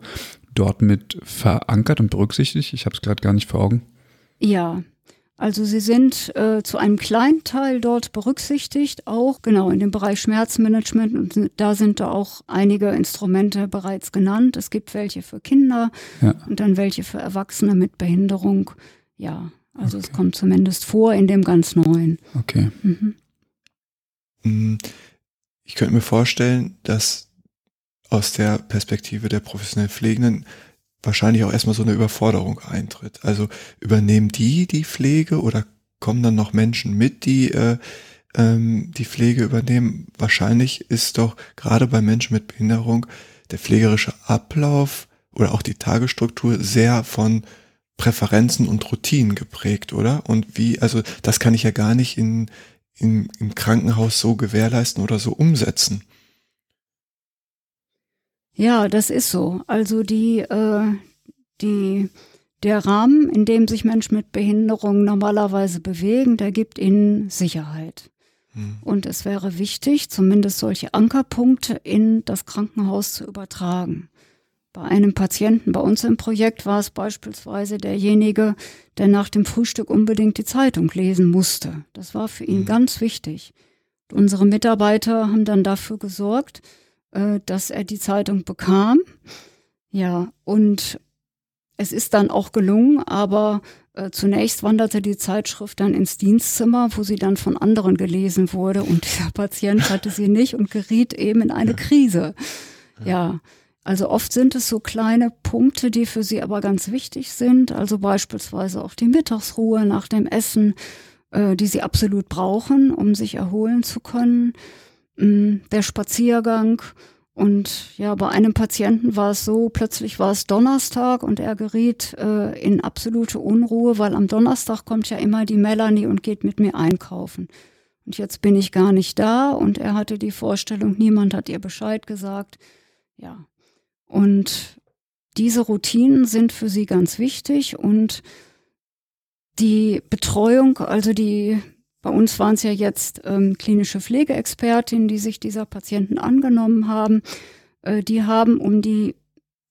dort mit verankert und berücksichtigt? Ich habe es gerade gar nicht vor Augen. Ja, also sie sind äh, zu einem kleinen Teil dort berücksichtigt, auch genau in dem Bereich Schmerzmanagement und da sind da auch einige Instrumente bereits genannt. Es gibt welche für Kinder ja. und dann welche für Erwachsene mit Behinderung. Ja, also okay. es kommt zumindest vor in dem ganz neuen. Okay. Mhm. Mm, ich könnte mir vorstellen, dass aus der Perspektive der professionellen Pflegenden wahrscheinlich auch erstmal so eine Überforderung eintritt. Also übernehmen die die Pflege oder kommen dann noch Menschen mit, die äh, ähm, die Pflege übernehmen? Wahrscheinlich ist doch gerade bei Menschen mit Behinderung der pflegerische Ablauf oder auch die Tagesstruktur sehr von Präferenzen und Routinen geprägt, oder? Und wie, also das kann ich ja gar nicht in, in, im Krankenhaus so gewährleisten oder so umsetzen. Ja, das ist so. Also die, äh, die, der Rahmen, in dem sich Menschen mit Behinderung normalerweise bewegen, der gibt ihnen Sicherheit. Hm. Und es wäre wichtig, zumindest solche Ankerpunkte in das Krankenhaus zu übertragen. Bei einem Patienten bei uns im Projekt war es beispielsweise derjenige, der nach dem Frühstück unbedingt die Zeitung lesen musste. Das war für ihn mhm. ganz wichtig. Unsere Mitarbeiter haben dann dafür gesorgt, äh, dass er die Zeitung bekam. Ja, und es ist dann auch gelungen, aber äh, zunächst wanderte die Zeitschrift dann ins Dienstzimmer, wo sie dann von anderen gelesen wurde und der Patient hatte sie nicht und geriet eben in eine Krise. Ja. Also oft sind es so kleine Punkte, die für sie aber ganz wichtig sind. Also beispielsweise auch die Mittagsruhe nach dem Essen, äh, die sie absolut brauchen, um sich erholen zu können. Mm, der Spaziergang und ja, bei einem Patienten war es so, plötzlich war es Donnerstag und er geriet äh, in absolute Unruhe, weil am Donnerstag kommt ja immer die Melanie und geht mit mir einkaufen. Und jetzt bin ich gar nicht da und er hatte die Vorstellung, niemand hat ihr Bescheid gesagt. Ja. Und diese Routinen sind für sie ganz wichtig und die Betreuung, also die bei uns waren es ja jetzt ähm, klinische Pflegeexpertinnen, die sich dieser Patienten angenommen haben. Äh, die haben um die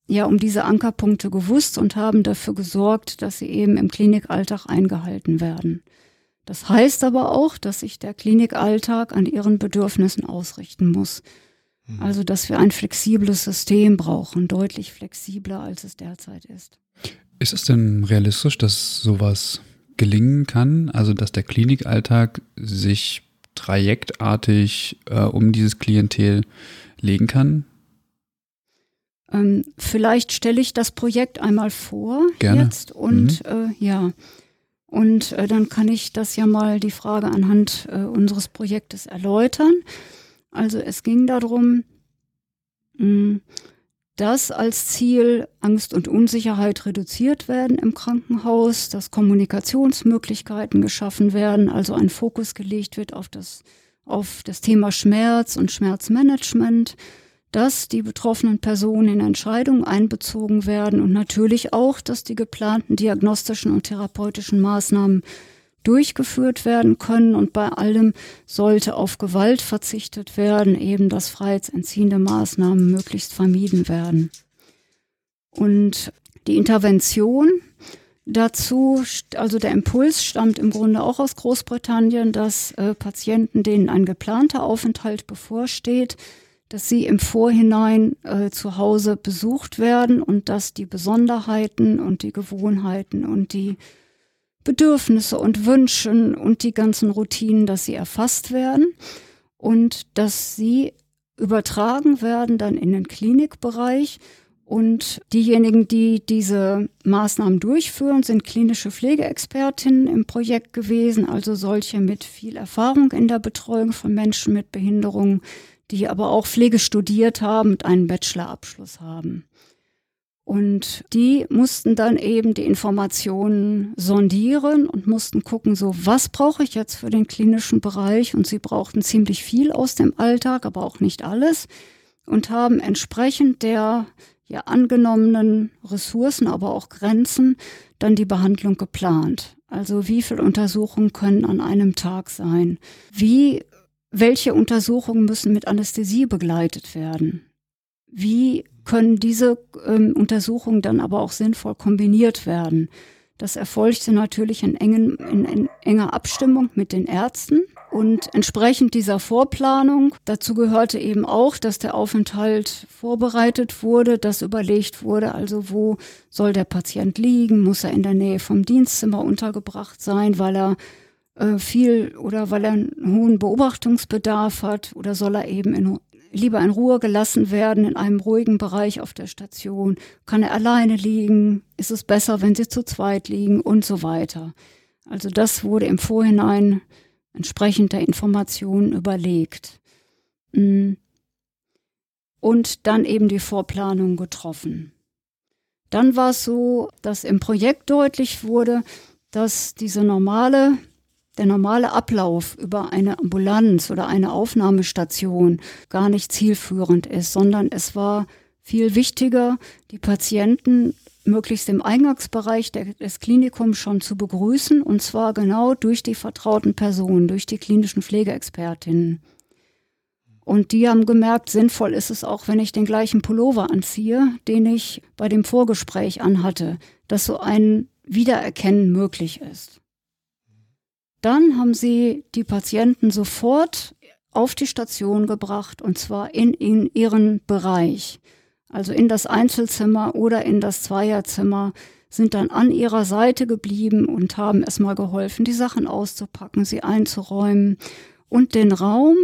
ja um diese Ankerpunkte gewusst und haben dafür gesorgt, dass sie eben im Klinikalltag eingehalten werden. Das heißt aber auch, dass sich der Klinikalltag an ihren Bedürfnissen ausrichten muss. Mhm. Also, dass wir ein flexibles System brauchen, deutlich flexibler, als es derzeit ist. Ist es denn realistisch, dass sowas gelingen kann, also dass der Klinikalltag sich trajektartig äh, um dieses Klientel legen kann? Ähm, vielleicht stelle ich das Projekt einmal vor Gerne. jetzt und mhm. äh, ja. Und äh, dann kann ich das ja mal die Frage anhand äh, unseres Projektes erläutern. Also es ging darum, hm, dass als Ziel Angst und Unsicherheit reduziert werden im Krankenhaus, dass Kommunikationsmöglichkeiten geschaffen werden, also ein Fokus gelegt wird auf das, auf das Thema Schmerz und Schmerzmanagement, dass die betroffenen Personen in Entscheidungen einbezogen werden und natürlich auch, dass die geplanten diagnostischen und therapeutischen Maßnahmen durchgeführt werden können und bei allem sollte auf Gewalt verzichtet werden, eben dass freiheitsentziehende Maßnahmen möglichst vermieden werden. Und die Intervention dazu, also der Impuls stammt im Grunde auch aus Großbritannien, dass äh, Patienten, denen ein geplanter Aufenthalt bevorsteht, dass sie im Vorhinein äh, zu Hause besucht werden und dass die Besonderheiten und die Gewohnheiten und die Bedürfnisse und Wünschen und die ganzen Routinen, dass sie erfasst werden und dass sie übertragen werden dann in den Klinikbereich. Und diejenigen, die diese Maßnahmen durchführen, sind klinische Pflegeexpertinnen im Projekt gewesen, also solche mit viel Erfahrung in der Betreuung von Menschen mit Behinderungen, die aber auch Pflege studiert haben und einen Bachelorabschluss haben. Und die mussten dann eben die Informationen sondieren und mussten gucken, so was brauche ich jetzt für den klinischen Bereich? Und sie brauchten ziemlich viel aus dem Alltag, aber auch nicht alles und haben entsprechend der ja angenommenen Ressourcen, aber auch Grenzen dann die Behandlung geplant. Also wie viele Untersuchungen können an einem Tag sein? Wie welche Untersuchungen müssen mit Anästhesie begleitet werden? Wie können diese ähm, Untersuchungen dann aber auch sinnvoll kombiniert werden? Das erfolgte natürlich in, engen, in, in enger Abstimmung mit den Ärzten. Und entsprechend dieser Vorplanung, dazu gehörte eben auch, dass der Aufenthalt vorbereitet wurde, dass überlegt wurde, also wo soll der Patient liegen, muss er in der Nähe vom Dienstzimmer untergebracht sein, weil er äh, viel oder weil er einen hohen Beobachtungsbedarf hat oder soll er eben in lieber in Ruhe gelassen werden in einem ruhigen Bereich auf der Station? Kann er alleine liegen? Ist es besser, wenn sie zu zweit liegen und so weiter? Also das wurde im Vorhinein entsprechend der Informationen überlegt. Mm. Und dann eben die Vorplanung getroffen. Dann war es so, dass im Projekt deutlich wurde, dass diese normale der normale Ablauf über eine Ambulanz oder eine Aufnahmestation gar nicht zielführend ist, sondern es war viel wichtiger, die Patienten möglichst im Eingangsbereich des Klinikums schon zu begrüßen, und zwar genau durch die vertrauten Personen, durch die klinischen Pflegeexpertinnen. Und die haben gemerkt, sinnvoll ist es auch, wenn ich den gleichen Pullover anziehe, den ich bei dem Vorgespräch anhatte, dass so ein Wiedererkennen möglich ist. Dann haben sie die Patienten sofort auf die Station gebracht und zwar in, in ihren Bereich, also in das Einzelzimmer oder in das Zweierzimmer, sind dann an ihrer Seite geblieben und haben erstmal geholfen, die Sachen auszupacken, sie einzuräumen und den Raum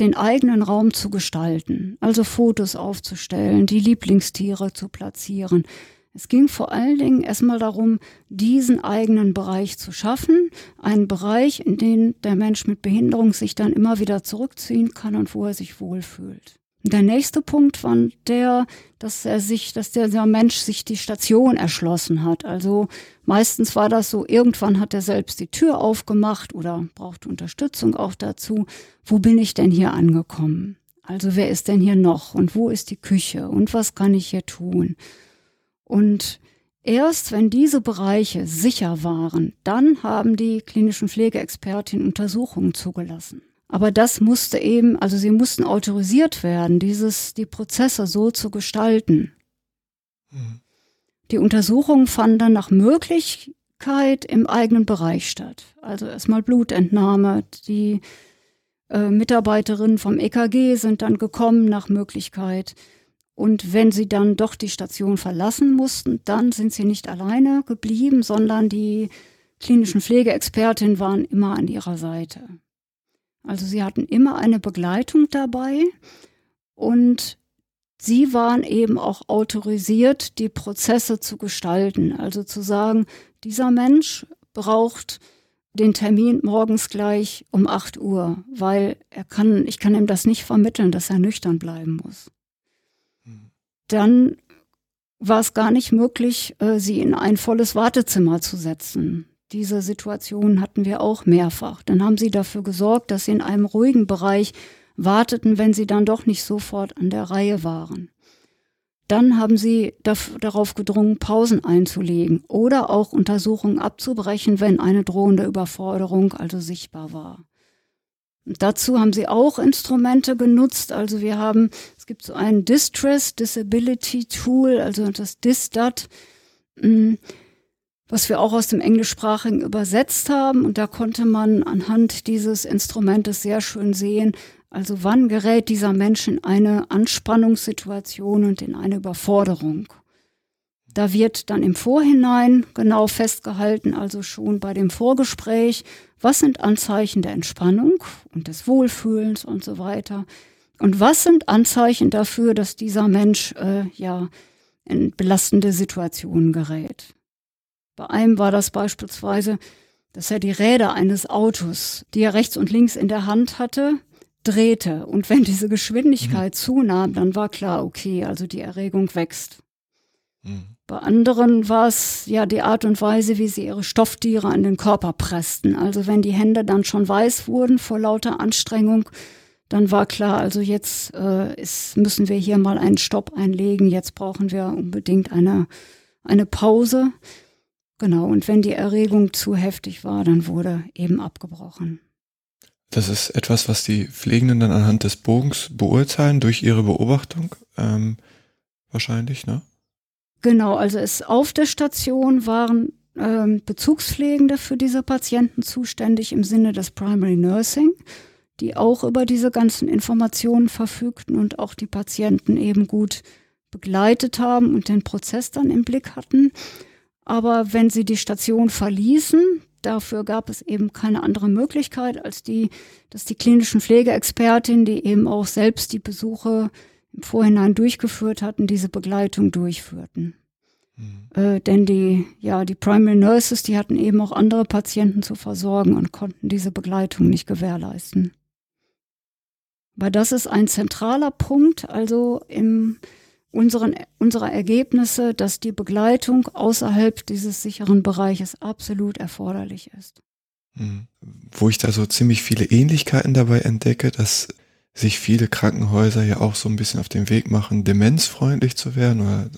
den eigenen Raum zu gestalten, also Fotos aufzustellen, die Lieblingstiere zu platzieren. Es ging vor allen Dingen erstmal darum, diesen eigenen Bereich zu schaffen, einen Bereich, in den der Mensch mit Behinderung sich dann immer wieder zurückziehen kann und wo er sich wohlfühlt. Der nächste Punkt war der, dass er sich, dass der, der Mensch sich die Station erschlossen hat. Also meistens war das so, irgendwann hat er selbst die Tür aufgemacht oder braucht Unterstützung auch dazu. Wo bin ich denn hier angekommen? Also wer ist denn hier noch und wo ist die Küche und was kann ich hier tun? Und erst wenn diese Bereiche sicher waren, dann haben die klinischen Pflegeexpertinnen Untersuchungen zugelassen. Aber das musste eben, also sie mussten autorisiert werden, dieses, die Prozesse so zu gestalten. Mhm. Die Untersuchungen fanden dann nach Möglichkeit im eigenen Bereich statt. Also erstmal Blutentnahme. Die äh, Mitarbeiterinnen vom EKG sind dann gekommen nach Möglichkeit. Und wenn sie dann doch die Station verlassen mussten, dann sind sie nicht alleine geblieben, sondern die klinischen Pflegeexpertinnen waren immer an ihrer Seite. Also sie hatten immer eine Begleitung dabei und sie waren eben auch autorisiert, die Prozesse zu gestalten. Also zu sagen, dieser Mensch braucht den Termin morgens gleich um 8 Uhr, weil er kann, ich kann ihm das nicht vermitteln, dass er nüchtern bleiben muss. Dann war es gar nicht möglich, äh, sie in ein volles Wartezimmer zu setzen. Diese Situation hatten wir auch mehrfach. Dann haben sie dafür gesorgt, dass sie in einem ruhigen Bereich warteten, wenn sie dann doch nicht sofort an der Reihe waren. Dann haben sie darauf gedrungen, Pausen einzulegen oder auch Untersuchungen abzubrechen, wenn eine drohende Überforderung also sichtbar war. Dazu haben sie auch Instrumente genutzt. Also wir haben, es gibt so ein Distress Disability Tool, also das DISDAT was wir auch aus dem Englischsprachigen übersetzt haben. Und da konnte man anhand dieses Instrumentes sehr schön sehen, also wann gerät dieser Mensch in eine Anspannungssituation und in eine Überforderung. Da wird dann im Vorhinein genau festgehalten, also schon bei dem Vorgespräch, was sind Anzeichen der Entspannung und des Wohlfühlens und so weiter. Und was sind Anzeichen dafür, dass dieser Mensch äh, ja in belastende Situationen gerät. Bei einem war das beispielsweise, dass er die Räder eines Autos, die er rechts und links in der Hand hatte, drehte. Und wenn diese Geschwindigkeit mhm. zunahm, dann war klar, okay, also die Erregung wächst. Mhm. Bei anderen war es ja die Art und Weise, wie sie ihre Stofftiere an den Körper pressten. Also wenn die Hände dann schon weiß wurden vor lauter Anstrengung, dann war klar, also jetzt äh, ist, müssen wir hier mal einen Stopp einlegen, jetzt brauchen wir unbedingt eine, eine Pause. Genau, und wenn die Erregung zu heftig war, dann wurde eben abgebrochen. Das ist etwas, was die Pflegenden dann anhand des Bogens beurteilen durch ihre Beobachtung, ähm, wahrscheinlich, ne? Genau, also es auf der Station waren ähm, Bezugspflegende für diese Patienten zuständig im Sinne des Primary Nursing, die auch über diese ganzen Informationen verfügten und auch die Patienten eben gut begleitet haben und den Prozess dann im Blick hatten. Aber wenn sie die Station verließen, dafür gab es eben keine andere Möglichkeit, als die, dass die klinischen Pflegeexpertin, die eben auch selbst die Besuche im Vorhinein durchgeführt hatten, diese Begleitung durchführten. Mhm. Äh, denn die, ja, die Primary Nurses, die hatten eben auch andere Patienten zu versorgen und konnten diese Begleitung nicht gewährleisten. Aber das ist ein zentraler Punkt, also im, unseren, unserer Ergebnisse, dass die Begleitung außerhalb dieses sicheren Bereiches absolut erforderlich ist. Hm. Wo ich da so ziemlich viele Ähnlichkeiten dabei entdecke, dass sich viele Krankenhäuser ja auch so ein bisschen auf den Weg machen, demenzfreundlich zu werden oder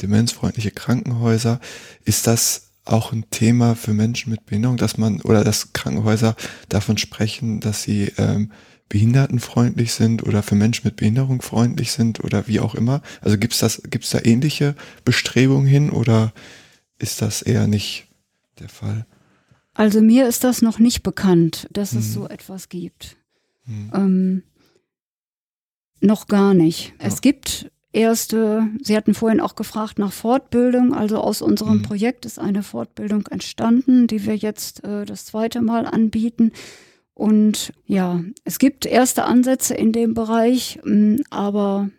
demenzfreundliche Krankenhäuser. Ist das auch ein Thema für Menschen mit Behinderung, dass man oder dass Krankenhäuser davon sprechen, dass sie ähm, behindertenfreundlich sind oder für Menschen mit Behinderung freundlich sind oder wie auch immer? Also gibt's das, gibt's da ähnliche Bestrebungen hin oder ist das eher nicht der Fall? Also mir ist das noch nicht bekannt, dass es hm. so etwas gibt. Hm. Ähm, noch gar nicht. Ja. Es gibt erste, Sie hatten vorhin auch gefragt nach Fortbildung. Also aus unserem mhm. Projekt ist eine Fortbildung entstanden, die wir jetzt äh, das zweite Mal anbieten. Und ja, es gibt erste Ansätze in dem Bereich, mh, hm, aber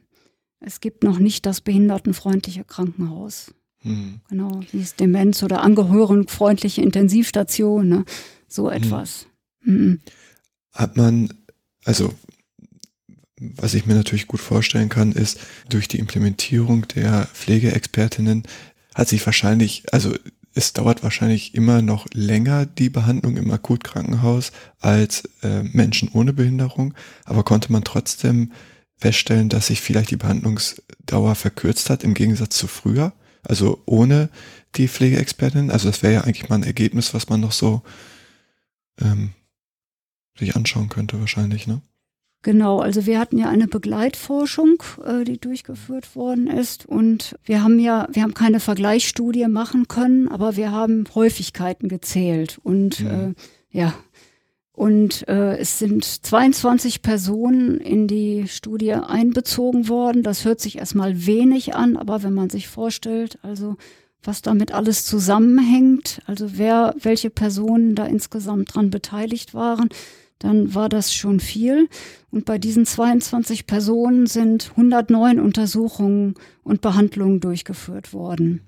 es gibt noch nicht das behindertenfreundliche Krankenhaus. Mhm. Genau, wie es Demenz oder angehörenfreundliche Intensivstation, ne? so hm. etwas. Mhm. Hat man, also was ich mir natürlich gut vorstellen kann, ist, durch die Implementierung der Pflegeexpertinnen hat sich wahrscheinlich, also es dauert wahrscheinlich immer noch länger die Behandlung im Akutkrankenhaus als äh, Menschen ohne Behinderung, aber konnte man trotzdem feststellen, dass sich vielleicht die Behandlungsdauer verkürzt hat im Gegensatz zu früher, also ohne die Pflegeexpertin. Also das wäre ja eigentlich mal ein Ergebnis, was man noch so ähm, sich anschauen könnte wahrscheinlich, ne? Genau, also wir hatten ja eine Begleitforschung, äh, die durchgeführt worden ist und wir haben ja, wir haben keine Vergleichsstudie machen können, aber wir haben Häufigkeiten gezählt und ja, äh, ja. und äh, es sind 22 Personen in die Studie einbezogen worden. Das hört sich erstmal wenig an, aber wenn man sich vorstellt, also was damit alles zusammenhängt, also wer, welche Personen da insgesamt dran beteiligt waren, dann war das schon viel. Und bei diesen 22 Personen sind 109 Untersuchungen und Behandlungen durchgeführt worden.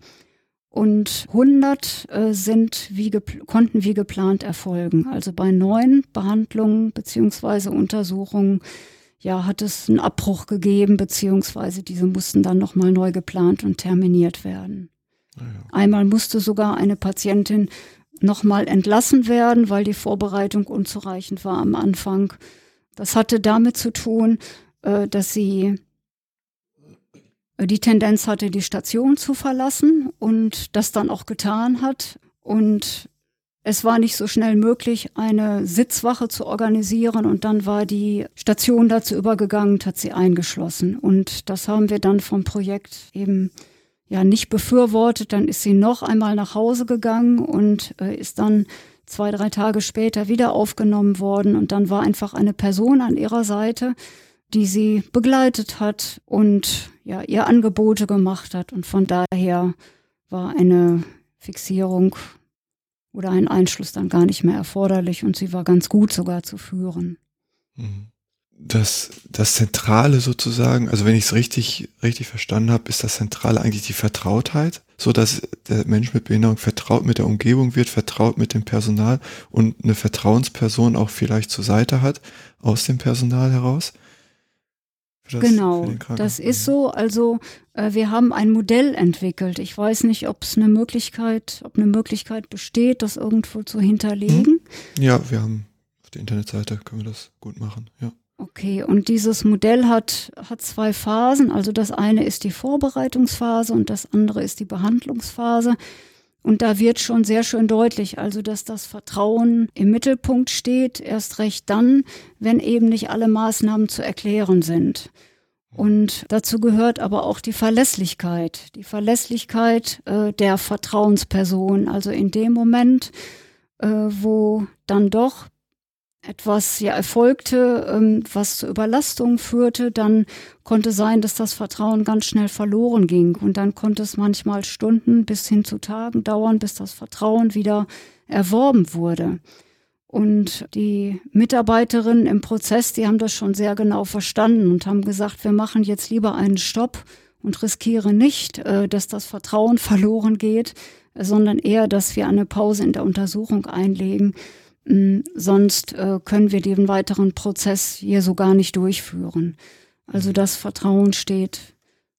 Und 100 äh, sind wie konnten wie geplant erfolgen. Also bei neun Behandlungen beziehungsweise Untersuchungen ja, hat es einen Abbruch gegeben, beziehungsweise diese mussten dann nochmal neu geplant und terminiert werden. Ah ja. Einmal musste sogar eine Patientin nochmal entlassen werden, weil die Vorbereitung unzureichend war am Anfang. Das hatte damit zu tun, äh, dass sie äh, die Tendenz hatte, die Station zu verlassen und das dann auch getan hat. Und es war nicht so schnell möglich, eine Sitzwache zu organisieren und dann war die Station dazu übergegangen, hat sie eingeschlossen. Und das haben wir dann vom Projekt eben ja nicht befürwortet. Dann ist sie noch einmal nach Hause gegangen und äh, ist dann zwei, drei Tage später wieder aufgenommen worden. Und dann war einfach eine Person an ihrer Seite, die sie begleitet hat und ja, ihr Angebote gemacht hat. Und von daher war eine Fixierung oder ein Einschluss dann gar nicht mehr erforderlich und sie war ganz gut sogar zu führen. Mhm das, das Zentrale sozusagen, also wenn ich es richtig, richtig verstanden habe, ist das Zentrale eigentlich die Vertrautheit, so dass der Mensch mit Behinderung vertraut mit der Umgebung wird, vertraut mit dem Personal und eine Vertrauensperson auch vielleicht zur Seite hat aus dem Personal heraus. Das, genau, das ist so. Also äh, wir haben ein Modell entwickelt. Ich weiß nicht, ob es eine Möglichkeit, ob eine Möglichkeit besteht, das irgendwo zu hinterlegen. Hm? Ja, wir haben auf der Internetseite können wir das gut machen. Ja. Okay, und dieses Modell hat, hat zwei Phasen. Also das eine ist die Vorbereitungsphase und das andere ist die Behandlungsphase. Und da wird schon sehr schön deutlich, also dass das Vertrauen im Mittelpunkt steht, erst recht dann, wenn eben nicht alle Maßnahmen zu erklären sind. Und dazu gehört aber auch die Verlässlichkeit, die Verlässlichkeit äh, der Vertrauensperson. Also in dem Moment, äh, wo dann doch etwas ja erfolgte, ähm, was zur Überlastung führte, dann konnte sein, dass das Vertrauen ganz schnell verloren ging. Und dann konnte es manchmal Stunden bis hin zu Tagen dauern, bis das Vertrauen wieder erworben wurde. Und die Mitarbeiterinnen im Prozess, die haben das schon sehr genau verstanden und haben gesagt, wir machen jetzt lieber einen Stopp und riskieren nicht, äh, dass das Vertrauen verloren geht, sondern eher, dass wir eine Pause in der Untersuchung einlegen sonst äh, können wir den weiteren Prozess hier so gar nicht durchführen. Also mhm. das Vertrauen steht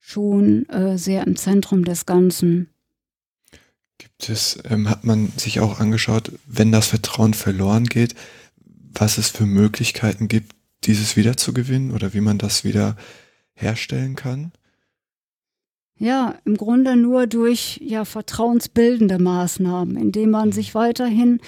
schon äh, sehr im Zentrum des Ganzen. Gibt es, ähm, hat man sich auch angeschaut, wenn das Vertrauen verloren geht, was es für Möglichkeiten gibt, dieses wiederzugewinnen oder wie man das wieder herstellen kann? Ja, im Grunde nur durch ja vertrauensbildende Maßnahmen, indem man mhm. sich weiterhin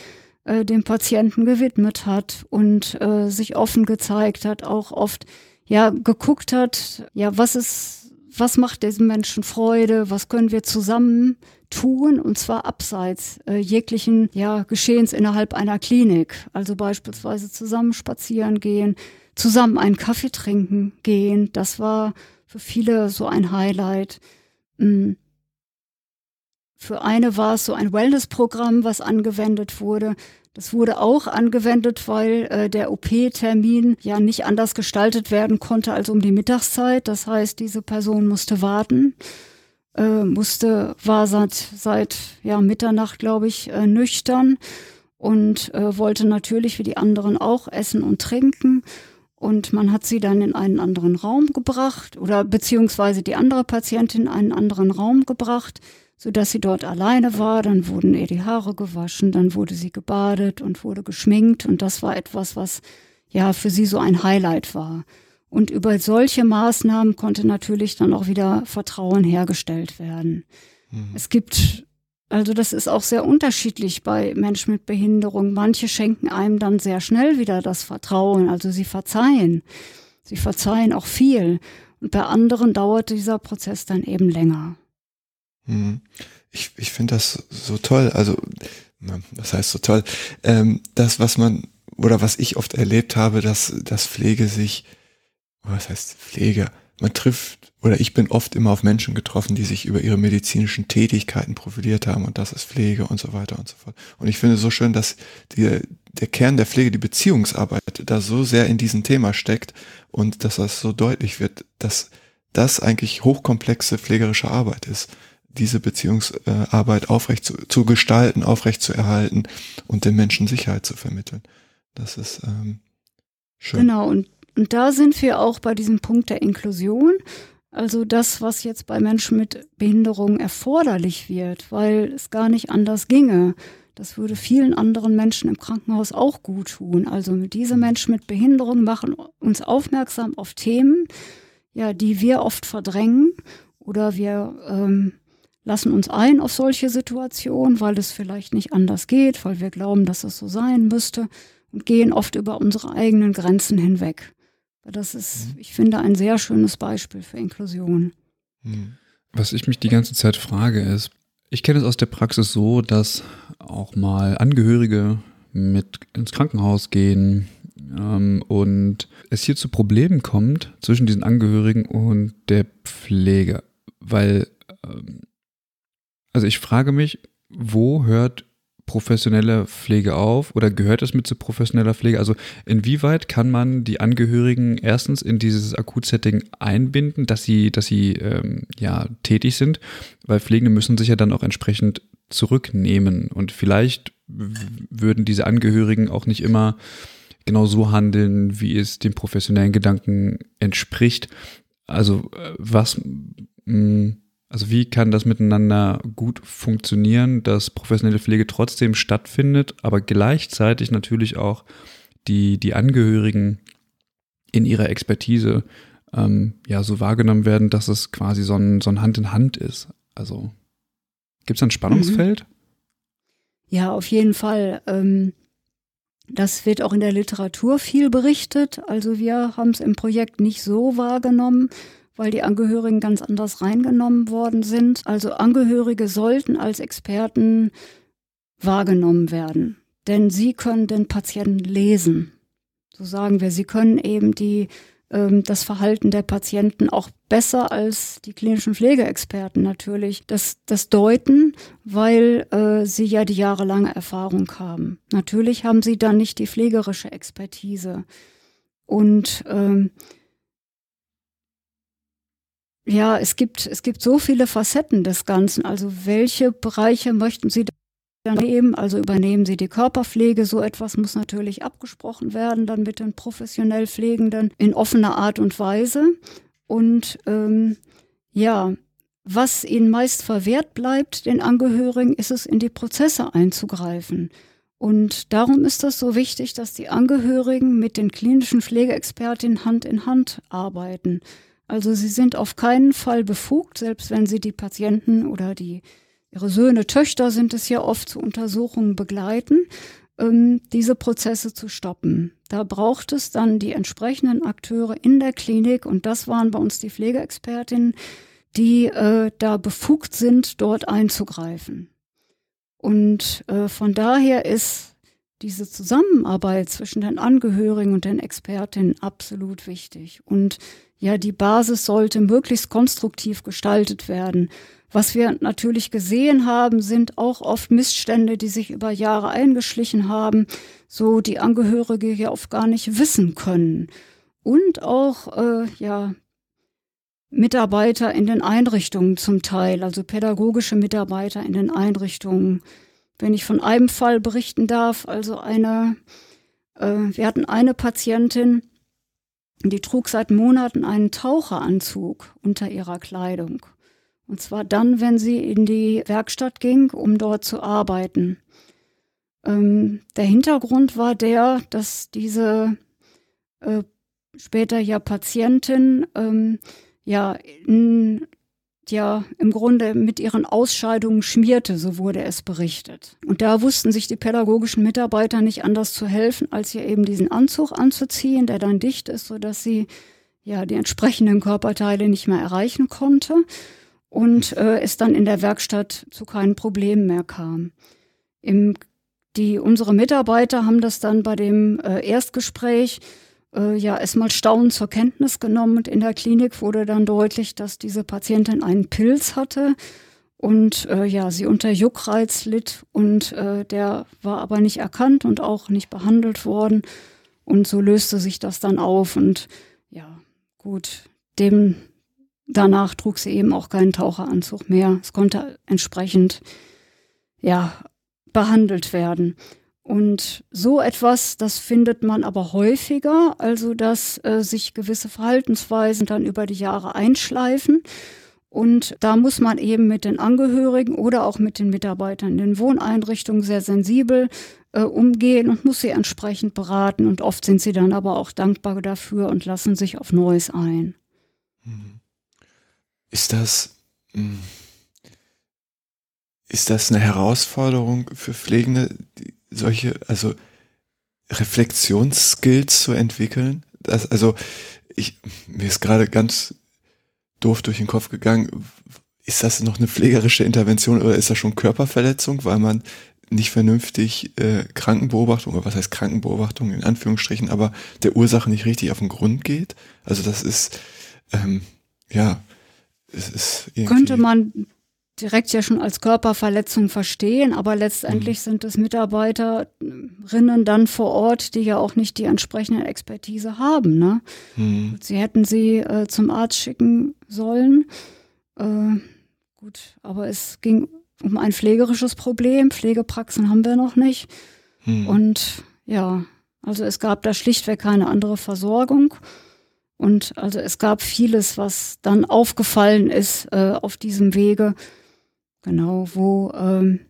äh, dem Patienten gewidmet hat und äh, sich offen gezeigt hat, auch oft ja geguckt hat, ja, was ist, was macht diesem Menschen Freude, was können wir zusammen tun und zwar abseits äh, jeglichen ja, Geschehens innerhalb einer Klinik. Also beispielsweise zusammen spazieren gehen, zusammen einen Kaffee trinken gehen. Das war für viele so ein Highlight. Mhm. Für eine war es so ein Wellness-Programm, was angewendet wurde. Das wurde auch angewendet, weil äh, der OP-Termin ja nicht anders gestaltet werden konnte als um die Mittagszeit. Das heißt, diese Person musste warten, äh, musste, war seit, seit ja, Mitternacht, glaube ich, äh, nüchtern und äh, wollte natürlich wie die anderen auch essen und trinken. Und man hat sie dann in einen anderen Raum gebracht oder beziehungsweise die andere Patientin in einen anderen Raum gebracht so dass sie dort alleine war. Dann wurden ihr die Haare gewaschen, dann wurde sie gebadet und wurde geschminkt und das war etwas, was ja für sie so ein Highlight war. Und über solche Maßnahmen konnte natürlich dann auch wieder Vertrauen hergestellt werden. Mhm. Es gibt, also das ist auch sehr unterschiedlich bei Menschen mit Behinderung. Manche schenken einem dann sehr schnell wieder das Vertrauen, also sie verzeihen. Sie verzeihen auch viel. Und bei anderen dauert dieser Prozess dann eben länger. Mhm. Ich, ich finde das so toll. Also, was heißt so toll? Ähm, das, was man, oder was ich oft erlebt habe, dass, dass Pflege sich, was heißt Pflege? Man trifft, oder ich bin oft immer auf Menschen getroffen, die sich über ihre medizinischen Tätigkeiten profiliert haben und das ist Pflege und so weiter und so fort. Und ich finde so schön, dass die, der Kern der Pflege, die Beziehungsarbeit, da so sehr in diesem Thema steckt und dass das so deutlich wird, dass das eigentlich hochkomplexe pflegerische Arbeit ist diese Beziehungsarbeit aufrecht zu, zu gestalten, aufrecht zu erhalten und den Menschen Sicherheit zu vermitteln. Das ist ähm, schön. Genau, und, und da sind wir auch bei diesem Punkt der Inklusion. Also das, was jetzt bei Menschen mit Behinderung erforderlich wird, weil es gar nicht anders ginge. Das würde vielen anderen Menschen im Krankenhaus auch gut tun. Also diese mhm. Menschen mit Behinderung machen uns aufmerksam auf Themen, ja, die wir oft verdrängen oder wir ähm, lassen uns ein auf solche Situationen, weil es vielleicht nicht anders geht, weil wir glauben, dass es so sein müsste und gehen oft über unsere eigenen Grenzen hinweg. Das ist, mhm. ich finde, ein sehr schönes Beispiel für Inklusion. Mhm. Was ich mich die ganze Zeit frage ist, ich kenne es aus der Praxis so, dass auch mal Angehörige mit ins Krankenhaus gehen ähm, und es hier zu Problemen kommt zwischen diesen Angehörigen und der Pflege, weil ähm, also ich frage mich, wo hört professionelle Pflege auf oder gehört es mit zu professioneller Pflege? Also inwieweit kann man die Angehörigen erstens in dieses Akutsetting einbinden, dass sie, dass sie ähm, ja tätig sind, weil Pflegende müssen sich ja dann auch entsprechend zurücknehmen und vielleicht würden diese Angehörigen auch nicht immer genau so handeln, wie es dem professionellen Gedanken entspricht. Also äh, was mh, hm, also wie kann das miteinander gut funktionieren, dass professionelle Pflege trotzdem stattfindet, aber gleichzeitig natürlich auch die, die Angehörigen in ihrer Expertise ähm, ja so wahrgenommen werden, dass es quasi so ein, so ein Hand in Hand ist. Also gibt es ein Spannungsfeld? Mhm. Ja, auf jeden Fall. Ähm, das wird auch in der Literatur viel berichtet. Also wir haben es im Projekt nicht so wahrgenommen weil die Angehörigen ganz anders reingenommen worden sind. Also Angehörige sollten als Experten wahrgenommen werden, denn sie können den Patienten lesen. So sagen wir, sie können eben die, ähm, das Verhalten der Patienten auch besser als die klinischen Pflegeexperten natürlich das, das deuten, weil äh, sie ja die jahrelange Erfahrung haben. Natürlich haben sie dann nicht die pflegerische Expertise. Und ähm, ja, es gibt, es gibt so viele Facetten des Ganzen. Also welche Bereiche möchten Sie dann nehmen? Also übernehmen Sie die Körperpflege? So etwas muss natürlich abgesprochen werden, dann mit den professionell Pflegenden in offener Art und Weise. Und ähm, ja, was ihnen meist verwehrt bleibt, den Angehörigen, ist es, in die Prozesse einzugreifen. Und darum ist das so wichtig, dass die Angehörigen mit den klinischen Pflegeexpertinnen Hand in Hand arbeiten. Also sie sind auf keinen Fall befugt, selbst wenn sie die Patienten oder die ihre Söhne, Töchter sind es ja oft zu Untersuchungen begleiten, ähm, diese Prozesse zu stoppen. Da braucht es dann die entsprechenden Akteure in der Klinik und das waren bei uns die Pflegeexpertinnen, die äh, da befugt sind, dort einzugreifen. Und äh, von daher ist diese Zusammenarbeit zwischen den Angehörigen und den Expertinnen absolut wichtig. Und ja, die Basis sollte möglichst konstruktiv gestaltet werden. Was wir natürlich gesehen haben, sind auch oft Missstände, die sich über Jahre eingeschlichen haben, so die Angehörige ja oft gar nicht wissen können. Und auch, äh, ja, Mitarbeiter in den Einrichtungen zum Teil, also pädagogische Mitarbeiter in den Einrichtungen. Wenn ich von einem Fall berichten darf, also eine, äh, wir hatten eine Patientin, die trug seit Monaten einen Taucheranzug unter ihrer Kleidung. Und zwar dann, wenn sie in die Werkstatt ging, um dort zu arbeiten. Ähm, der Hintergrund war der, dass diese äh, später ja Patientin ähm, ja, in, ja im Grunde mit ihren Ausscheidungen schmierte, so wurde es berichtet. Und da wussten sich die pädagogischen Mitarbeiter nicht anders zu helfen, als ihr eben diesen Anzug anzuziehen, der dann dicht ist, sodass sie ja die entsprechenden Körperteile nicht mehr erreichen konnte und äh, es dann in der Werkstatt zu keinen Problemen mehr kam. Im, die, unsere Mitarbeiter haben das dann bei dem äh, Erstgespräch äh, ja erstmal staunend zur Kenntnis genommen. Und in der Klinik wurde dann deutlich, dass diese Patientin einen Pilz hatte. Und äh, ja, sie unter Juckreiz litt. Und äh, der war aber nicht erkannt und auch nicht behandelt worden. Und so löste sich das dann auf. Und ja, gut, dem danach trug sie eben auch keinen Taucheranzug mehr. Es konnte entsprechend ja behandelt werden. Und so etwas, das findet man aber häufiger, also dass äh, sich gewisse Verhaltensweisen dann über die Jahre einschleifen. Und da muss man eben mit den Angehörigen oder auch mit den Mitarbeitern in den Wohneinrichtungen sehr sensibel äh, umgehen und muss sie entsprechend beraten. Und oft sind sie dann aber auch dankbar dafür und lassen sich auf Neues ein. Mhm. Ist das, hm, ist das eine Herausforderung für Pflegende, solche, also Reflexionsskills zu entwickeln. Das, also ich, mir ist gerade ganz doof durch den Kopf gegangen, ist das noch eine pflegerische Intervention oder ist das schon Körperverletzung, weil man nicht vernünftig äh, Krankenbeobachtung, oder was heißt Krankenbeobachtung in Anführungsstrichen, aber der Ursache nicht richtig auf den Grund geht. Also das ist, ähm, ja, es ist Könnte man direkt ja schon als Körperverletzung verstehen, aber letztendlich mhm. sind es Mitarbeiterinnen dann vor Ort, die ja auch nicht die entsprechende Expertise haben. Ne? Mhm. Sie hätten sie äh, zum Arzt schicken sollen. Äh, gut, aber es ging um ein pflegerisches Problem. Pflegepraxen haben wir noch nicht. Mhm. Und ja, also es gab da schlichtweg keine andere Versorgung. Und also es gab vieles, was dann aufgefallen ist äh, auf diesem Wege, Genau, wo ähm,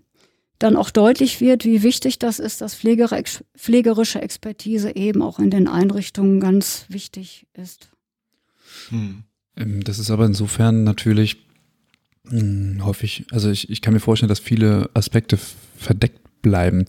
dann auch deutlich wird, wie wichtig das ist, dass pflegerische Expertise eben auch in den Einrichtungen ganz wichtig ist. Hm. Ähm, das ist aber insofern natürlich hm, häufig, also ich, ich kann mir vorstellen, dass viele Aspekte verdeckt bleiben,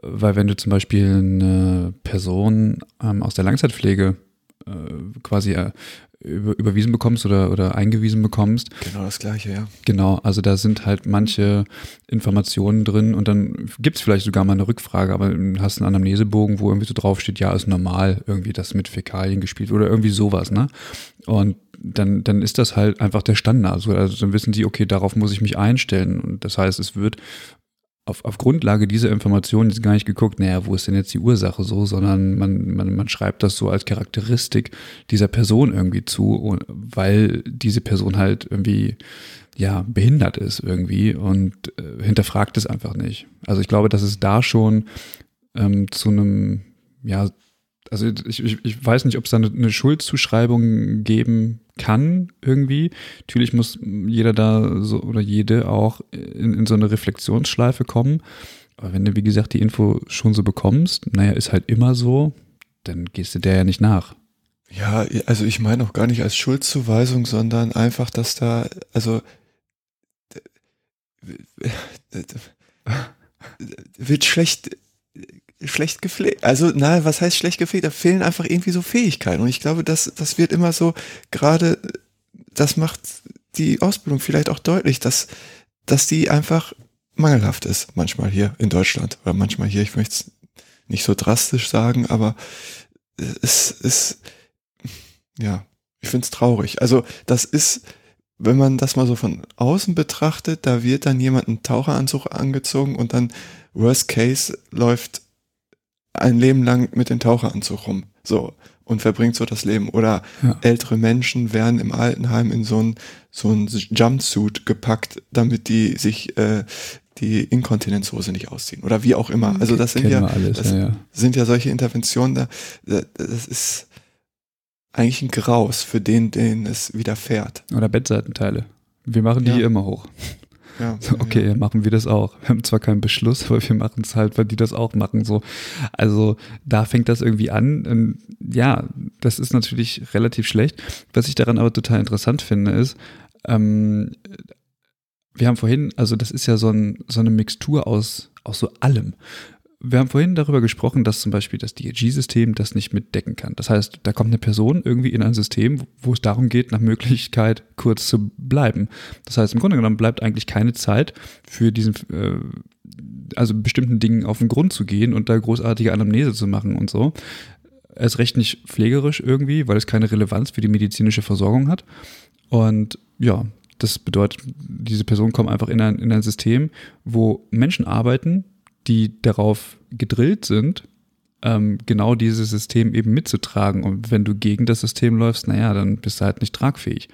weil wenn du zum Beispiel eine Person ähm, aus der Langzeitpflege äh, quasi äh, über, überwiesen bekommst oder, oder eingewiesen bekommst. Genau das gleiche, ja. Genau, also da sind halt manche Informationen drin und dann gibt es vielleicht sogar mal eine Rückfrage, aber du hast einen Anamnesebogen, wo irgendwie so draufsteht, ja, ist normal, irgendwie das mit Fäkalien gespielt oder irgendwie sowas, ne? Und dann, dann ist das halt einfach der Standard. Also, also dann wissen sie, okay, darauf muss ich mich einstellen. Und das heißt, es wird auf, auf Grundlage dieser Informationen ist gar nicht geguckt, naja, wo ist denn jetzt die Ursache so, sondern man, man, man schreibt das so als Charakteristik dieser Person irgendwie zu, weil diese Person halt irgendwie ja behindert ist irgendwie und äh, hinterfragt es einfach nicht. Also ich glaube, dass es da schon ähm, zu einem ja also ich, ich, ich weiß nicht, ob es da eine Schuldzuschreibung geben kann irgendwie. Natürlich muss jeder da so oder jede auch in, in so eine Reflexionsschleife kommen. Aber wenn du, wie gesagt, die Info schon so bekommst, naja, ist halt immer so, dann gehst du der ja nicht nach. Ja, also ich meine auch gar nicht als Schuldzuweisung, sondern einfach, dass da, also wird schlecht schlecht gepflegt. Also, na, was heißt schlecht gepflegt? Da fehlen einfach irgendwie so Fähigkeiten. Und ich glaube, das, das wird immer so, gerade, das macht die Ausbildung vielleicht auch deutlich, dass, dass die einfach mangelhaft ist, manchmal hier in Deutschland. Oder manchmal hier, ich möchte es nicht so drastisch sagen, aber es ist, ja, ich finde es traurig. Also, das ist, wenn man das mal so von außen betrachtet, da wird dann jemand einen Taucheranzug angezogen und dann Worst Case läuft ein Leben lang mit dem Taucheranzug rum. So. Und verbringt so das Leben. Oder ja. ältere Menschen werden im Altenheim in so ein, so ein Jumpsuit gepackt, damit die sich äh, die Inkontinenzhose nicht ausziehen. Oder wie auch immer. Also das sind ja, alles, das ja, ja, sind ja solche Interventionen da. Das ist eigentlich ein Graus für den, den es widerfährt. Oder Bettseitenteile. Wir machen die immer hoch. Ja, okay, ja. machen wir das auch. Wir haben zwar keinen Beschluss, aber wir machen es halt, weil die das auch machen. So, also da fängt das irgendwie an. Und ja, das ist natürlich relativ schlecht. Was ich daran aber total interessant finde, ist, ähm, wir haben vorhin, also das ist ja so, ein, so eine Mixtur aus, aus so allem wir haben vorhin darüber gesprochen, dass zum Beispiel das DRG-System das nicht mitdecken kann. Das heißt, da kommt eine Person irgendwie in ein System, wo es darum geht, nach Möglichkeit kurz zu bleiben. Das heißt, im Grunde genommen bleibt eigentlich keine Zeit für diesen, äh, also bestimmten Dingen auf den Grund zu gehen und da großartige Anamnese zu machen und so. Er ist recht nicht pflegerisch irgendwie, weil es keine Relevanz für die medizinische Versorgung hat. Und ja, das bedeutet, diese Person kommt einfach in ein, in ein System, wo Menschen arbeiten, die darauf gedrillt sind, ähm, genau dieses System eben mitzutragen. Und wenn du gegen das System läufst, naja, dann bist du halt nicht tragfähig.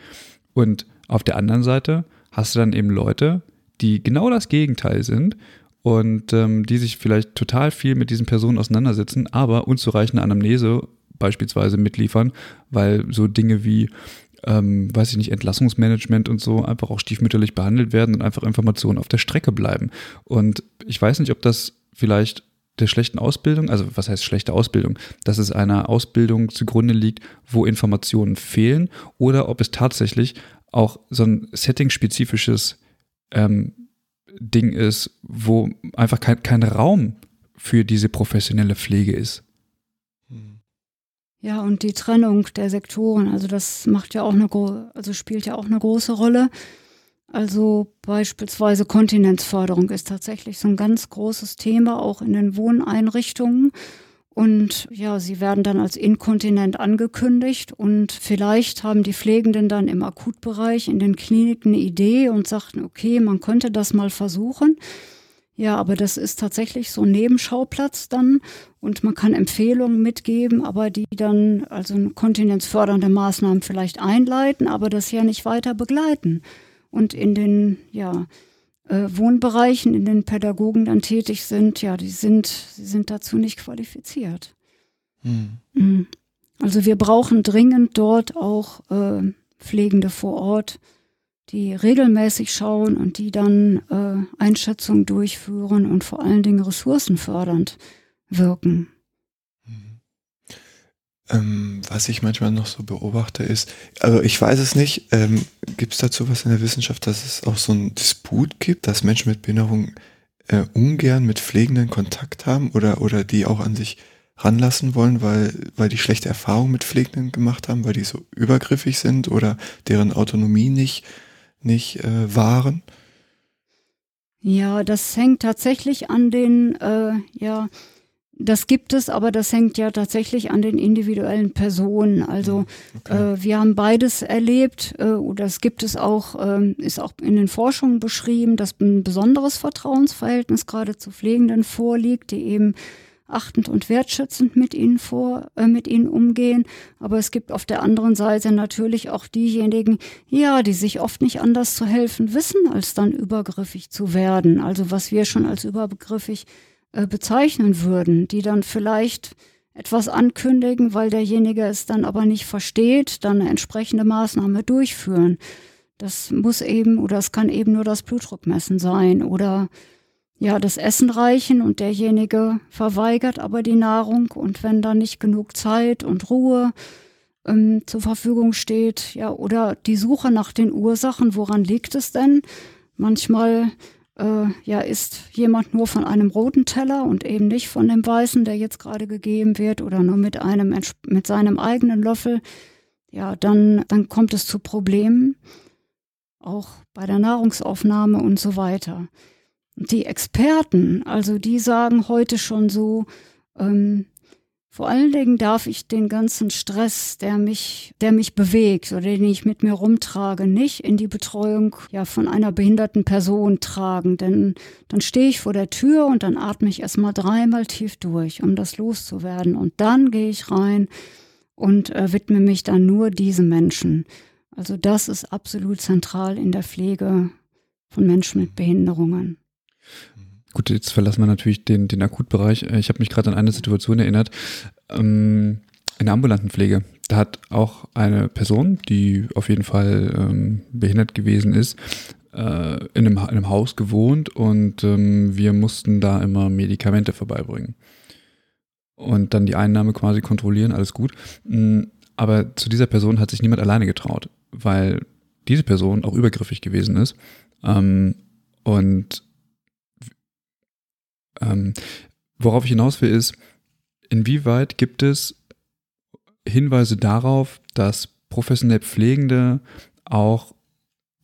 Und auf der anderen Seite hast du dann eben Leute, die genau das Gegenteil sind und ähm, die sich vielleicht total viel mit diesen Personen auseinandersetzen, aber unzureichende Anamnese beispielsweise mitliefern, weil so Dinge wie ähm, weiß ich nicht, Entlassungsmanagement und so einfach auch stiefmütterlich behandelt werden und einfach Informationen auf der Strecke bleiben. Und ich weiß nicht, ob das vielleicht der schlechten Ausbildung, also was heißt schlechte Ausbildung, dass es einer Ausbildung zugrunde liegt, wo Informationen fehlen oder ob es tatsächlich auch so ein setting-spezifisches ähm, Ding ist, wo einfach kein, kein Raum für diese professionelle Pflege ist. Ja, und die Trennung der Sektoren, also das macht ja auch eine, also spielt ja auch eine große Rolle. Also beispielsweise Kontinenzförderung ist tatsächlich so ein ganz großes Thema, auch in den Wohneinrichtungen. Und ja, sie werden dann als inkontinent angekündigt und vielleicht haben die Pflegenden dann im Akutbereich in den Kliniken eine Idee und sagten, okay, man könnte das mal versuchen. Ja, aber das ist tatsächlich so ein Nebenschauplatz dann und man kann Empfehlungen mitgeben, aber die dann also kontinenzfördernde Maßnahmen vielleicht einleiten, aber das ja nicht weiter begleiten. Und in den ja, äh, Wohnbereichen, in den Pädagogen dann tätig sind, ja, die sind, sie sind dazu nicht qualifiziert. Hm. Mhm. Also wir brauchen dringend dort auch äh, Pflegende vor Ort, die regelmäßig schauen und die dann äh, Einschätzungen durchführen und vor allen Dingen ressourcenfördernd wirken. Mhm. Ähm, was ich manchmal noch so beobachte ist, also ich weiß es nicht, ähm, gibt es dazu was in der Wissenschaft, dass es auch so einen Disput gibt, dass Menschen mit Behinderung äh, ungern mit Pflegenden Kontakt haben oder, oder die auch an sich ranlassen wollen, weil, weil die schlechte Erfahrungen mit Pflegenden gemacht haben, weil die so übergriffig sind oder deren Autonomie nicht nicht äh, wahren? Ja, das hängt tatsächlich an den, äh, ja, das gibt es, aber das hängt ja tatsächlich an den individuellen Personen. Also hm, okay. äh, wir haben beides erlebt äh, oder es gibt es auch, äh, ist auch in den Forschungen beschrieben, dass ein besonderes Vertrauensverhältnis gerade zu Pflegenden vorliegt, die eben achtend und wertschätzend mit ihnen vor, äh, mit ihnen umgehen. Aber es gibt auf der anderen Seite natürlich auch diejenigen, ja, die sich oft nicht anders zu helfen wissen, als dann übergriffig zu werden. Also was wir schon als übergriffig äh, bezeichnen würden, die dann vielleicht etwas ankündigen, weil derjenige es dann aber nicht versteht, dann eine entsprechende Maßnahme durchführen. Das muss eben oder es kann eben nur das Blutdruckmessen sein oder ja, das Essen reichen und derjenige verweigert aber die Nahrung und wenn da nicht genug Zeit und Ruhe ähm, zur Verfügung steht, ja, oder die Suche nach den Ursachen, woran liegt es denn? Manchmal äh, ja, isst jemand nur von einem roten Teller und eben nicht von dem weißen, der jetzt gerade gegeben wird oder nur mit einem, mit seinem eigenen Löffel, ja, dann, dann kommt es zu Problemen, auch bei der Nahrungsaufnahme und so weiter. Die Experten, also die sagen heute schon so, ähm, vor allen Dingen darf ich den ganzen Stress, der mich, der mich bewegt oder den ich mit mir rumtrage, nicht in die Betreuung ja von einer behinderten Person tragen. Denn dann stehe ich vor der Tür und dann atme ich erstmal dreimal tief durch, um das loszuwerden. Und dann gehe ich rein und äh, widme mich dann nur diesem Menschen. Also das ist absolut zentral in der Pflege von Menschen mit Behinderungen. Gut, jetzt verlassen wir natürlich den, den Akutbereich. Äh, ich habe mich gerade an eine Situation erinnert. Ähm, in der ambulanten Pflege. Da hat auch eine Person, die auf jeden Fall ähm, behindert gewesen ist, äh, in, einem, in, einem, Haus gewohnt und ähm, wir mussten da immer Medikamente vorbeibringen. Und dann die Einnahme quasi kontrollieren, alles gut. Mm, aber zu dieser Person hat sich niemand alleine getraut, weil diese Person auch übergriffig gewesen ist. Ähm, und ähm, worauf ich hinaus will, ist, inwieweit gibt es Hinweise darauf, dass professionell Pflegende auch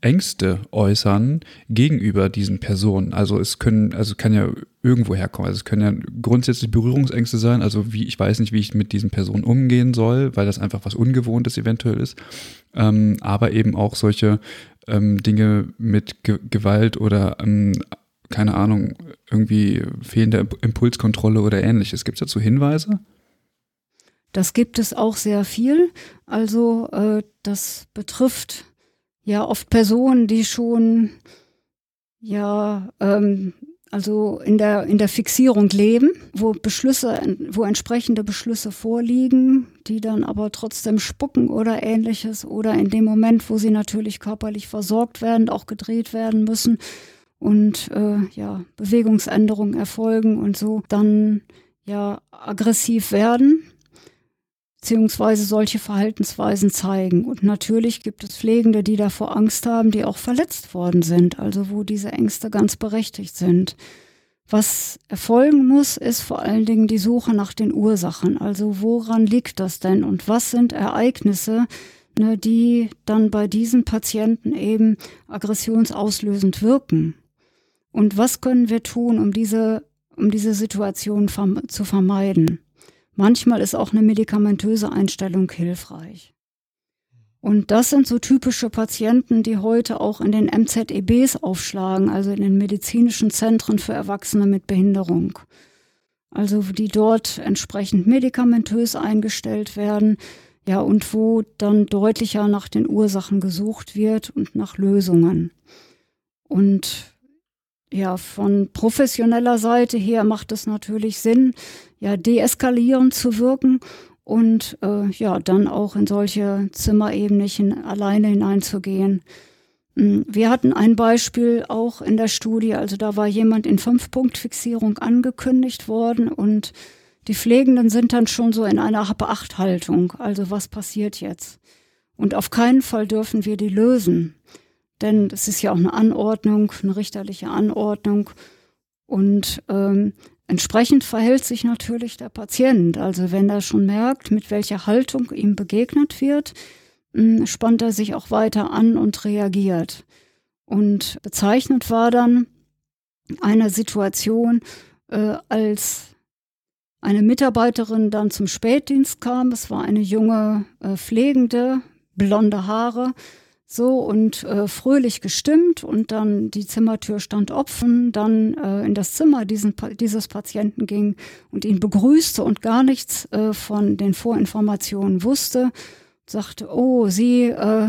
Ängste äußern gegenüber diesen Personen. Also es können, also kann ja irgendwo herkommen. Also es können ja grundsätzlich Berührungsängste sein. Also wie, ich weiß nicht, wie ich mit diesen Personen umgehen soll, weil das einfach was Ungewohntes eventuell ist. Ähm, aber eben auch solche ähm, Dinge mit Ge Gewalt oder ähm, keine Ahnung, irgendwie fehlende Impulskontrolle oder ähnliches. Gibt es dazu Hinweise? Das gibt es auch sehr viel. Also äh, das betrifft ja oft Personen, die schon ja ähm, also in der in der Fixierung leben, wo Beschlüsse, wo entsprechende Beschlüsse vorliegen, die dann aber trotzdem spucken oder ähnliches oder in dem Moment, wo sie natürlich körperlich versorgt werden, auch gedreht werden müssen und äh, ja, Bewegungsänderungen erfolgen und so dann ja aggressiv werden beziehungsweise solche Verhaltensweisen zeigen. Und natürlich gibt es Pflegende, die davor Angst haben, die auch verletzt worden sind, also wo diese Ängste ganz berechtigt sind. Was erfolgen muss, ist vor allen Dingen die Suche nach den Ursachen. Also woran liegt das denn und was sind Ereignisse, ne, die dann bei diesen Patienten eben aggressionsauslösend wirken? Und was können wir tun, um diese, um diese Situation zu vermeiden? Manchmal ist auch eine medikamentöse Einstellung hilfreich. Und das sind so typische Patienten, die heute auch in den MZEBs aufschlagen, also in den medizinischen Zentren für Erwachsene mit Behinderung. Also die dort entsprechend medikamentös eingestellt werden, ja, und wo dann deutlicher nach den Ursachen gesucht wird und nach Lösungen. Und ja, von professioneller Seite her macht es natürlich Sinn, ja, deeskalierend zu wirken und äh, ja, dann auch in solche Zimmer eben nicht in, alleine hineinzugehen. Hm, wir hatten ein Beispiel auch in der Studie, also da war jemand in Fünf-Punkt-Fixierung angekündigt worden und die Pflegenden sind dann schon so in einer Hab-Acht-Haltung. Also was passiert jetzt? Und auf keinen Fall dürfen wir die lösen. Denn es ist ja auch eine Anordnung, eine richterliche Anordnung. Und ähm, entsprechend verhält sich natürlich der Patient. Also wenn er schon merkt, mit welcher Haltung ihm begegnet wird, hm, spannt er sich auch weiter an und reagiert. Und bezeichnet war dann eine Situation, äh, als eine Mitarbeiterin dann zum Spätdienst kam. Es war eine junge äh, Pflegende, blonde Haare, so und äh, fröhlich gestimmt und dann die Zimmertür stand offen, dann äh, in das Zimmer diesen, dieses Patienten ging und ihn begrüßte und gar nichts äh, von den Vorinformationen wusste, sagte, oh, Sie, äh,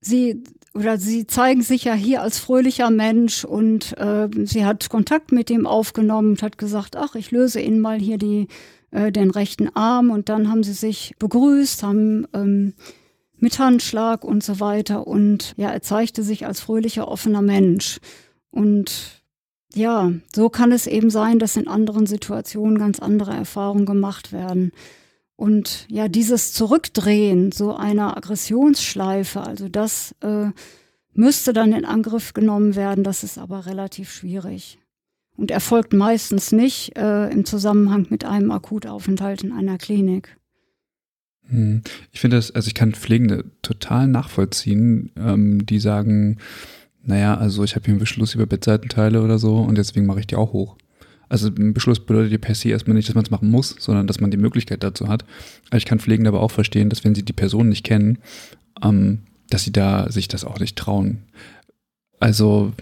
Sie oder Sie zeigen sich ja hier als fröhlicher Mensch und äh, sie hat Kontakt mit ihm aufgenommen und hat gesagt, ach, ich löse Ihnen mal hier die, äh, den rechten Arm. Und dann haben sie sich begrüßt, haben ähm, mit Handschlag und so weiter. Und ja, er zeigte sich als fröhlicher, offener Mensch. Und ja, so kann es eben sein, dass in anderen Situationen ganz andere Erfahrungen gemacht werden. Und ja, dieses Zurückdrehen so einer Aggressionsschleife, also das äh, müsste dann in Angriff genommen werden. Das ist aber relativ schwierig und erfolgt meistens nicht äh, im Zusammenhang mit einem Akutaufenthalt in einer Klinik. Hm. Ich finde das, also ich kann Pflegende total nachvollziehen, ähm, die sagen, naja, also ich habe hier einen Beschluss über Bettseitenteile oder so und deswegen mache ich die auch hoch. Also ein Beschluss bedeutet ja per se erstmal nicht, dass man es machen muss, sondern dass man die Möglichkeit dazu hat. Aber ich kann Pflegende aber auch verstehen, dass wenn sie die Person nicht kennen, ähm, dass sie da sich das auch nicht trauen. Also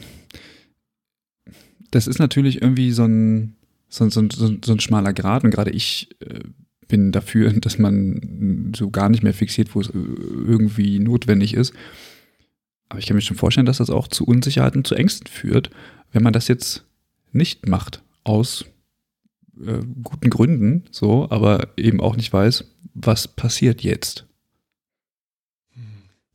das ist natürlich irgendwie so ein, so, so, so, so ein schmaler Grad und gerade ich äh, bin dafür, dass man so gar nicht mehr fixiert, wo es irgendwie notwendig ist. Aber ich kann mir schon vorstellen, dass das auch zu Unsicherheiten, zu Ängsten führt, wenn man das jetzt nicht macht, aus äh, guten Gründen, so, aber eben auch nicht weiß, was passiert jetzt.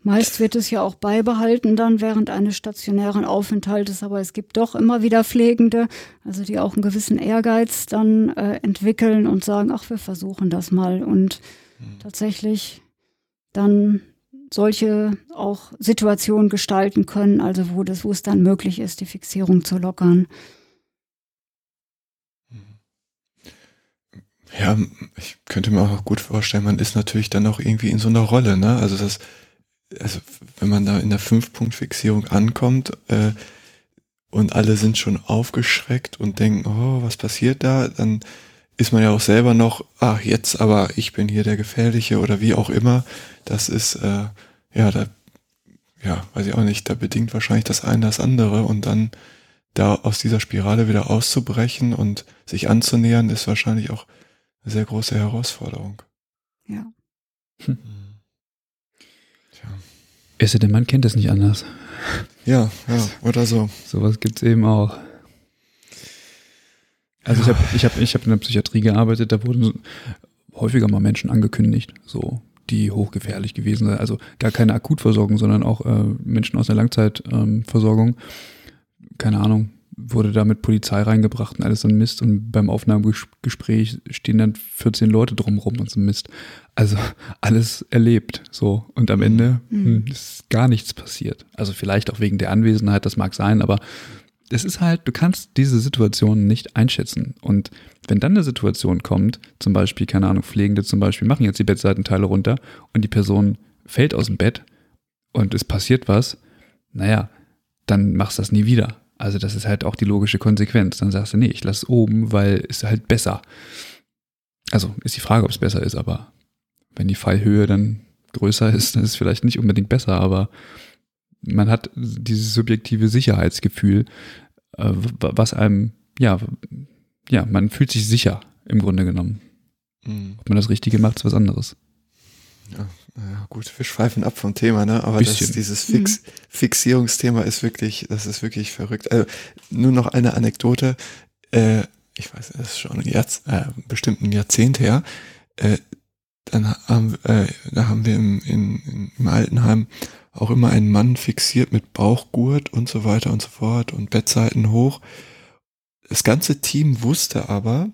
Meist wird es ja auch beibehalten dann während eines stationären Aufenthaltes, aber es gibt doch immer wieder Pflegende, also die auch einen gewissen Ehrgeiz dann äh, entwickeln und sagen, ach, wir versuchen das mal und mhm. tatsächlich dann solche auch Situationen gestalten können, also wo das, wo es dann möglich ist, die Fixierung zu lockern. Ja, ich könnte mir auch gut vorstellen, man ist natürlich dann auch irgendwie in so einer Rolle, ne? Also das also wenn man da in der Fünf-Punkt-Fixierung ankommt äh, und alle sind schon aufgeschreckt und denken, oh, was passiert da, dann ist man ja auch selber noch, ach jetzt, aber ich bin hier der Gefährliche oder wie auch immer. Das ist, äh, ja, da, ja, weiß ich auch nicht, da bedingt wahrscheinlich das eine das andere und dann da aus dieser Spirale wieder auszubrechen und sich anzunähern, ist wahrscheinlich auch eine sehr große Herausforderung. Ja. Hm. Es denn, man kennt es nicht anders. Ja, ja, oder so. Sowas gibt es eben auch. Also ich habe ich hab, ich hab in der Psychiatrie gearbeitet, da wurden häufiger mal Menschen angekündigt, so die hochgefährlich gewesen sind. Also gar keine Akutversorgung, sondern auch äh, Menschen aus der Langzeitversorgung. Ähm, keine Ahnung, wurde da mit Polizei reingebracht und alles so ein Mist. Und beim Aufnahmegespräch stehen dann 14 Leute drumrum und so ein Mist. Also alles erlebt so. Und am Ende mhm. Hm, ist gar nichts passiert. Also vielleicht auch wegen der Anwesenheit, das mag sein, aber es ist halt, du kannst diese Situation nicht einschätzen. Und wenn dann eine Situation kommt, zum Beispiel, keine Ahnung, Pflegende zum Beispiel machen jetzt die Bettseitenteile runter und die Person fällt aus dem Bett und es passiert was, naja, dann machst du das nie wieder. Also das ist halt auch die logische Konsequenz. Dann sagst du, nee, ich lasse oben, weil es halt besser. Also ist die Frage, ob es besser ist, aber wenn die Fallhöhe dann größer ist, dann ist es vielleicht nicht unbedingt besser, aber man hat dieses subjektive Sicherheitsgefühl, äh, was einem, ja, ja, man fühlt sich sicher im Grunde genommen. Mhm. Ob man das Richtige macht, ist was anderes. Ja, ja, gut, wir schweifen ab vom Thema, ne? Aber das, dieses Fix, mhm. Fixierungsthema ist wirklich, das ist wirklich verrückt. Also, nur noch eine Anekdote. Äh, ich weiß, das ist schon ein Jahr, äh, bestimmt ein Jahrzehnt her. Äh, dann haben, äh, da haben wir im, in, im Altenheim auch immer einen Mann fixiert mit Bauchgurt und so weiter und so fort und Bettseiten hoch. Das ganze Team wusste aber,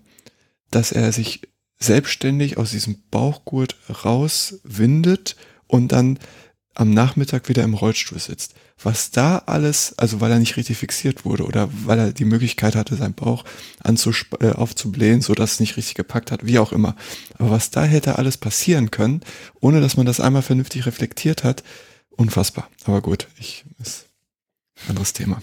dass er sich selbstständig aus diesem Bauchgurt rauswindet und dann am Nachmittag wieder im Rollstuhl sitzt. Was da alles, also weil er nicht richtig fixiert wurde oder weil er die Möglichkeit hatte, seinen Bauch äh, aufzublähen, so dass es nicht richtig gepackt hat, wie auch immer. Aber was da hätte alles passieren können, ohne dass man das einmal vernünftig reflektiert hat, unfassbar. Aber gut, ich, ist anderes Thema.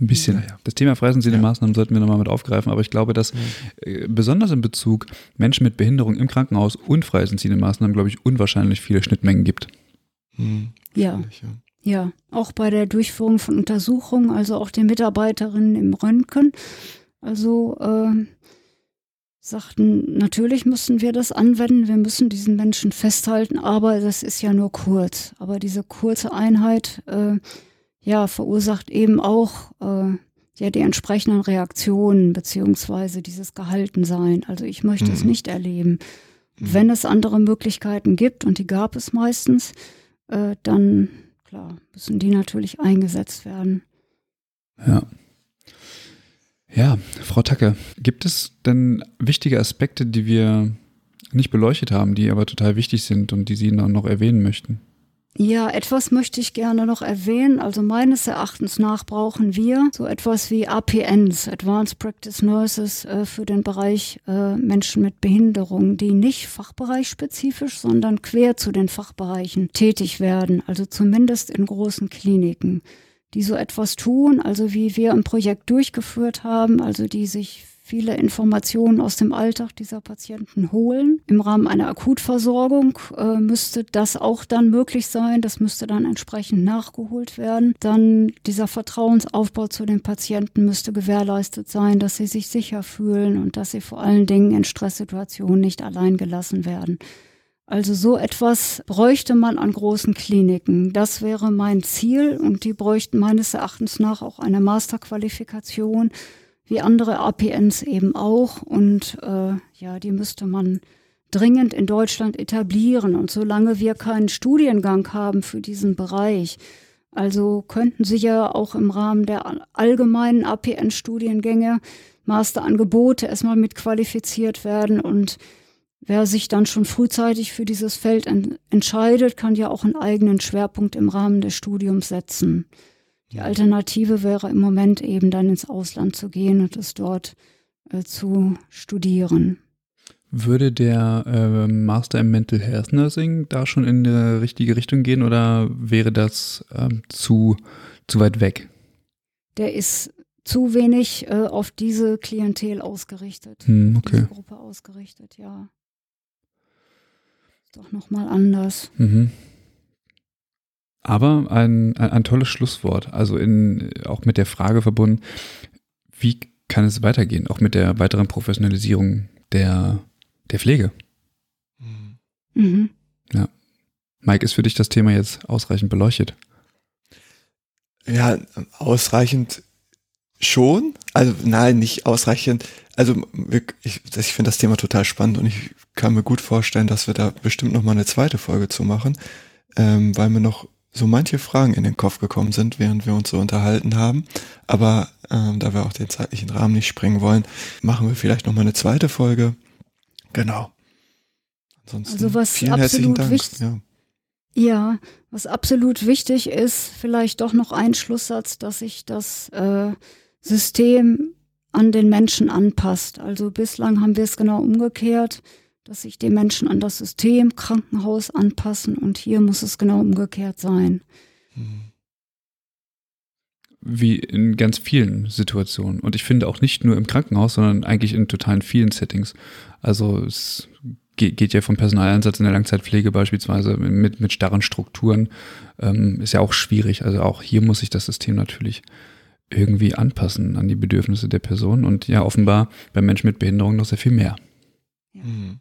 Ein bisschen. Naja. Das Thema freisensende ja. Maßnahmen sollten wir nochmal mit aufgreifen, aber ich glaube, dass mhm. äh, besonders in Bezug Menschen mit Behinderung im Krankenhaus und freisenziehende Maßnahmen, glaube ich, unwahrscheinlich viele Schnittmengen gibt. Mhm. Ja. ja. Ja, auch bei der Durchführung von Untersuchungen, also auch den Mitarbeiterinnen im Röntgen. Also äh, sagten, natürlich müssen wir das anwenden, wir müssen diesen Menschen festhalten, aber das ist ja nur kurz. Aber diese kurze Einheit äh, ja, verursacht eben auch äh, ja die entsprechenden Reaktionen beziehungsweise dieses Gehaltensein. Also ich möchte mhm. es nicht erleben. Mhm. Wenn es andere Möglichkeiten gibt, und die gab es meistens, äh, dann klar, müssen die natürlich eingesetzt werden. Ja. Ja, Frau Tacke, gibt es denn wichtige Aspekte, die wir nicht beleuchtet haben, die aber total wichtig sind und die Sie noch erwähnen möchten? Ja, etwas möchte ich gerne noch erwähnen. Also meines Erachtens nach brauchen wir so etwas wie APNs, Advanced Practice Nurses, äh, für den Bereich äh, Menschen mit Behinderung, die nicht fachbereichspezifisch, sondern quer zu den Fachbereichen tätig werden, also zumindest in großen Kliniken, die so etwas tun, also wie wir ein Projekt durchgeführt haben, also die sich viele Informationen aus dem Alltag dieser Patienten holen. Im Rahmen einer Akutversorgung äh, müsste das auch dann möglich sein. Das müsste dann entsprechend nachgeholt werden. Dann dieser Vertrauensaufbau zu den Patienten müsste gewährleistet sein, dass sie sich sicher fühlen und dass sie vor allen Dingen in Stresssituationen nicht allein gelassen werden. Also so etwas bräuchte man an großen Kliniken. Das wäre mein Ziel und die bräuchten meines Erachtens nach auch eine Masterqualifikation wie andere APNs eben auch. Und äh, ja, die müsste man dringend in Deutschland etablieren. Und solange wir keinen Studiengang haben für diesen Bereich, also könnten Sie ja auch im Rahmen der allgemeinen APN-Studiengänge Masterangebote erstmal mit qualifiziert werden und Wer sich dann schon frühzeitig für dieses Feld en entscheidet, kann ja auch einen eigenen Schwerpunkt im Rahmen des Studiums setzen. Die Alternative wäre im Moment eben dann ins Ausland zu gehen und es dort äh, zu studieren. Würde der äh, Master im Mental Health Nursing da schon in die richtige Richtung gehen oder wäre das ähm, zu, zu weit weg? Der ist zu wenig äh, auf diese Klientel ausgerichtet, hm, okay. diese Gruppe ausgerichtet, ja. Ist doch nochmal anders. Mhm. Aber ein, ein, ein, tolles Schlusswort, also in, auch mit der Frage verbunden, wie kann es weitergehen, auch mit der weiteren Professionalisierung der, der Pflege. Mhm. Ja. Mike, ist für dich das Thema jetzt ausreichend beleuchtet? Ja, ausreichend schon. Also nein, nicht ausreichend. Also ich, ich finde das Thema total spannend und ich kann mir gut vorstellen, dass wir da bestimmt noch mal eine zweite Folge zu machen, ähm, weil mir noch so manche Fragen in den Kopf gekommen sind, während wir uns so unterhalten haben. Aber ähm, da wir auch den zeitlichen Rahmen nicht sprengen wollen, machen wir vielleicht noch mal eine zweite Folge. Genau. Ansonsten also was vielen herzlichen Dank. Wichtig, ja. ja, was absolut wichtig ist, vielleicht doch noch ein Schlusssatz, dass sich das äh, System an den Menschen anpasst. Also bislang haben wir es genau umgekehrt dass sich die Menschen an das System Krankenhaus anpassen und hier muss es genau umgekehrt sein. Wie in ganz vielen Situationen. Und ich finde auch nicht nur im Krankenhaus, sondern eigentlich in totalen vielen Settings. Also es geht ja vom Personaleinsatz in der Langzeitpflege beispielsweise mit, mit starren Strukturen, ähm, ist ja auch schwierig. Also auch hier muss sich das System natürlich irgendwie anpassen an die Bedürfnisse der Person und ja, offenbar bei Menschen mit Behinderung noch sehr viel mehr. Ja. Mhm.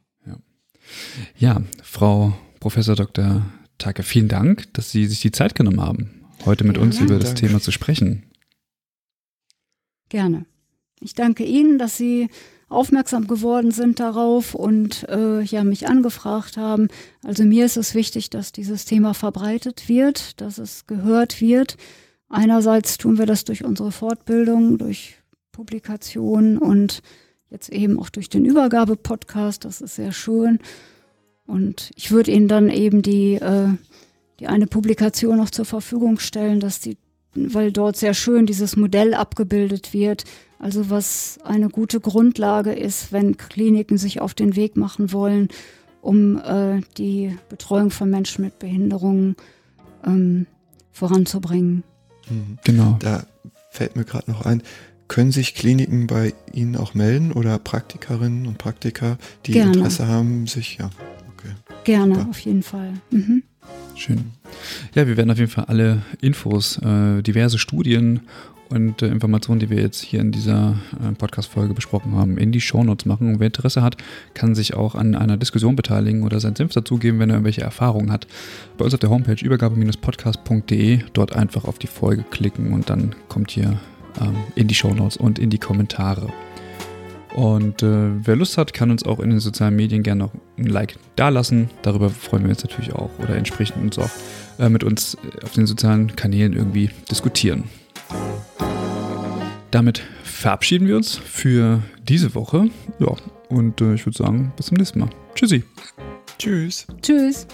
Ja, Frau Professor Dr. Tage, vielen Dank, dass Sie sich die Zeit genommen haben, heute mit ja, uns über das Thema zu sprechen. Gerne. Ich danke Ihnen, dass Sie aufmerksam geworden sind darauf und äh, ja mich angefragt haben. Also mir ist es wichtig, dass dieses Thema verbreitet wird, dass es gehört wird. Einerseits tun wir das durch unsere Fortbildung, durch Publikationen und Jetzt eben auch durch den Übergabe-Podcast, das ist sehr schön. Und ich würde Ihnen dann eben die, äh, die eine Publikation noch zur Verfügung stellen, dass die, weil dort sehr schön dieses Modell abgebildet wird. Also was eine gute Grundlage ist, wenn Kliniken sich auf den Weg machen wollen, um äh, die Betreuung von Menschen mit Behinderungen ähm, voranzubringen. Mhm. Genau. Da fällt mir gerade noch ein, können sich Kliniken bei Ihnen auch melden oder Praktikerinnen und Praktiker, die Gerne. Interesse haben, sich, ja. Okay. Gerne, Super. auf jeden Fall. Mhm. Schön. Ja, wir werden auf jeden Fall alle Infos, äh, diverse Studien und äh, Informationen, die wir jetzt hier in dieser äh, Podcast-Folge besprochen haben, in die Shownotes machen. Und wer Interesse hat, kann sich auch an einer Diskussion beteiligen oder seinen Senf dazugeben, wenn er irgendwelche Erfahrungen hat. Bei uns auf der Homepage übergabe-podcast.de, dort einfach auf die Folge klicken und dann kommt hier ähm, in die Shownotes und in die Kommentare. Und äh, wer Lust hat, kann uns auch in den sozialen Medien gerne noch ein Like dalassen. Darüber freuen wir uns natürlich auch oder entsprechend uns auch äh, mit uns auf den sozialen Kanälen irgendwie diskutieren. Damit verabschieden wir uns für diese Woche. Ja, und äh, ich würde sagen, bis zum nächsten Mal. Tschüssi. Tschüss. Tschüss.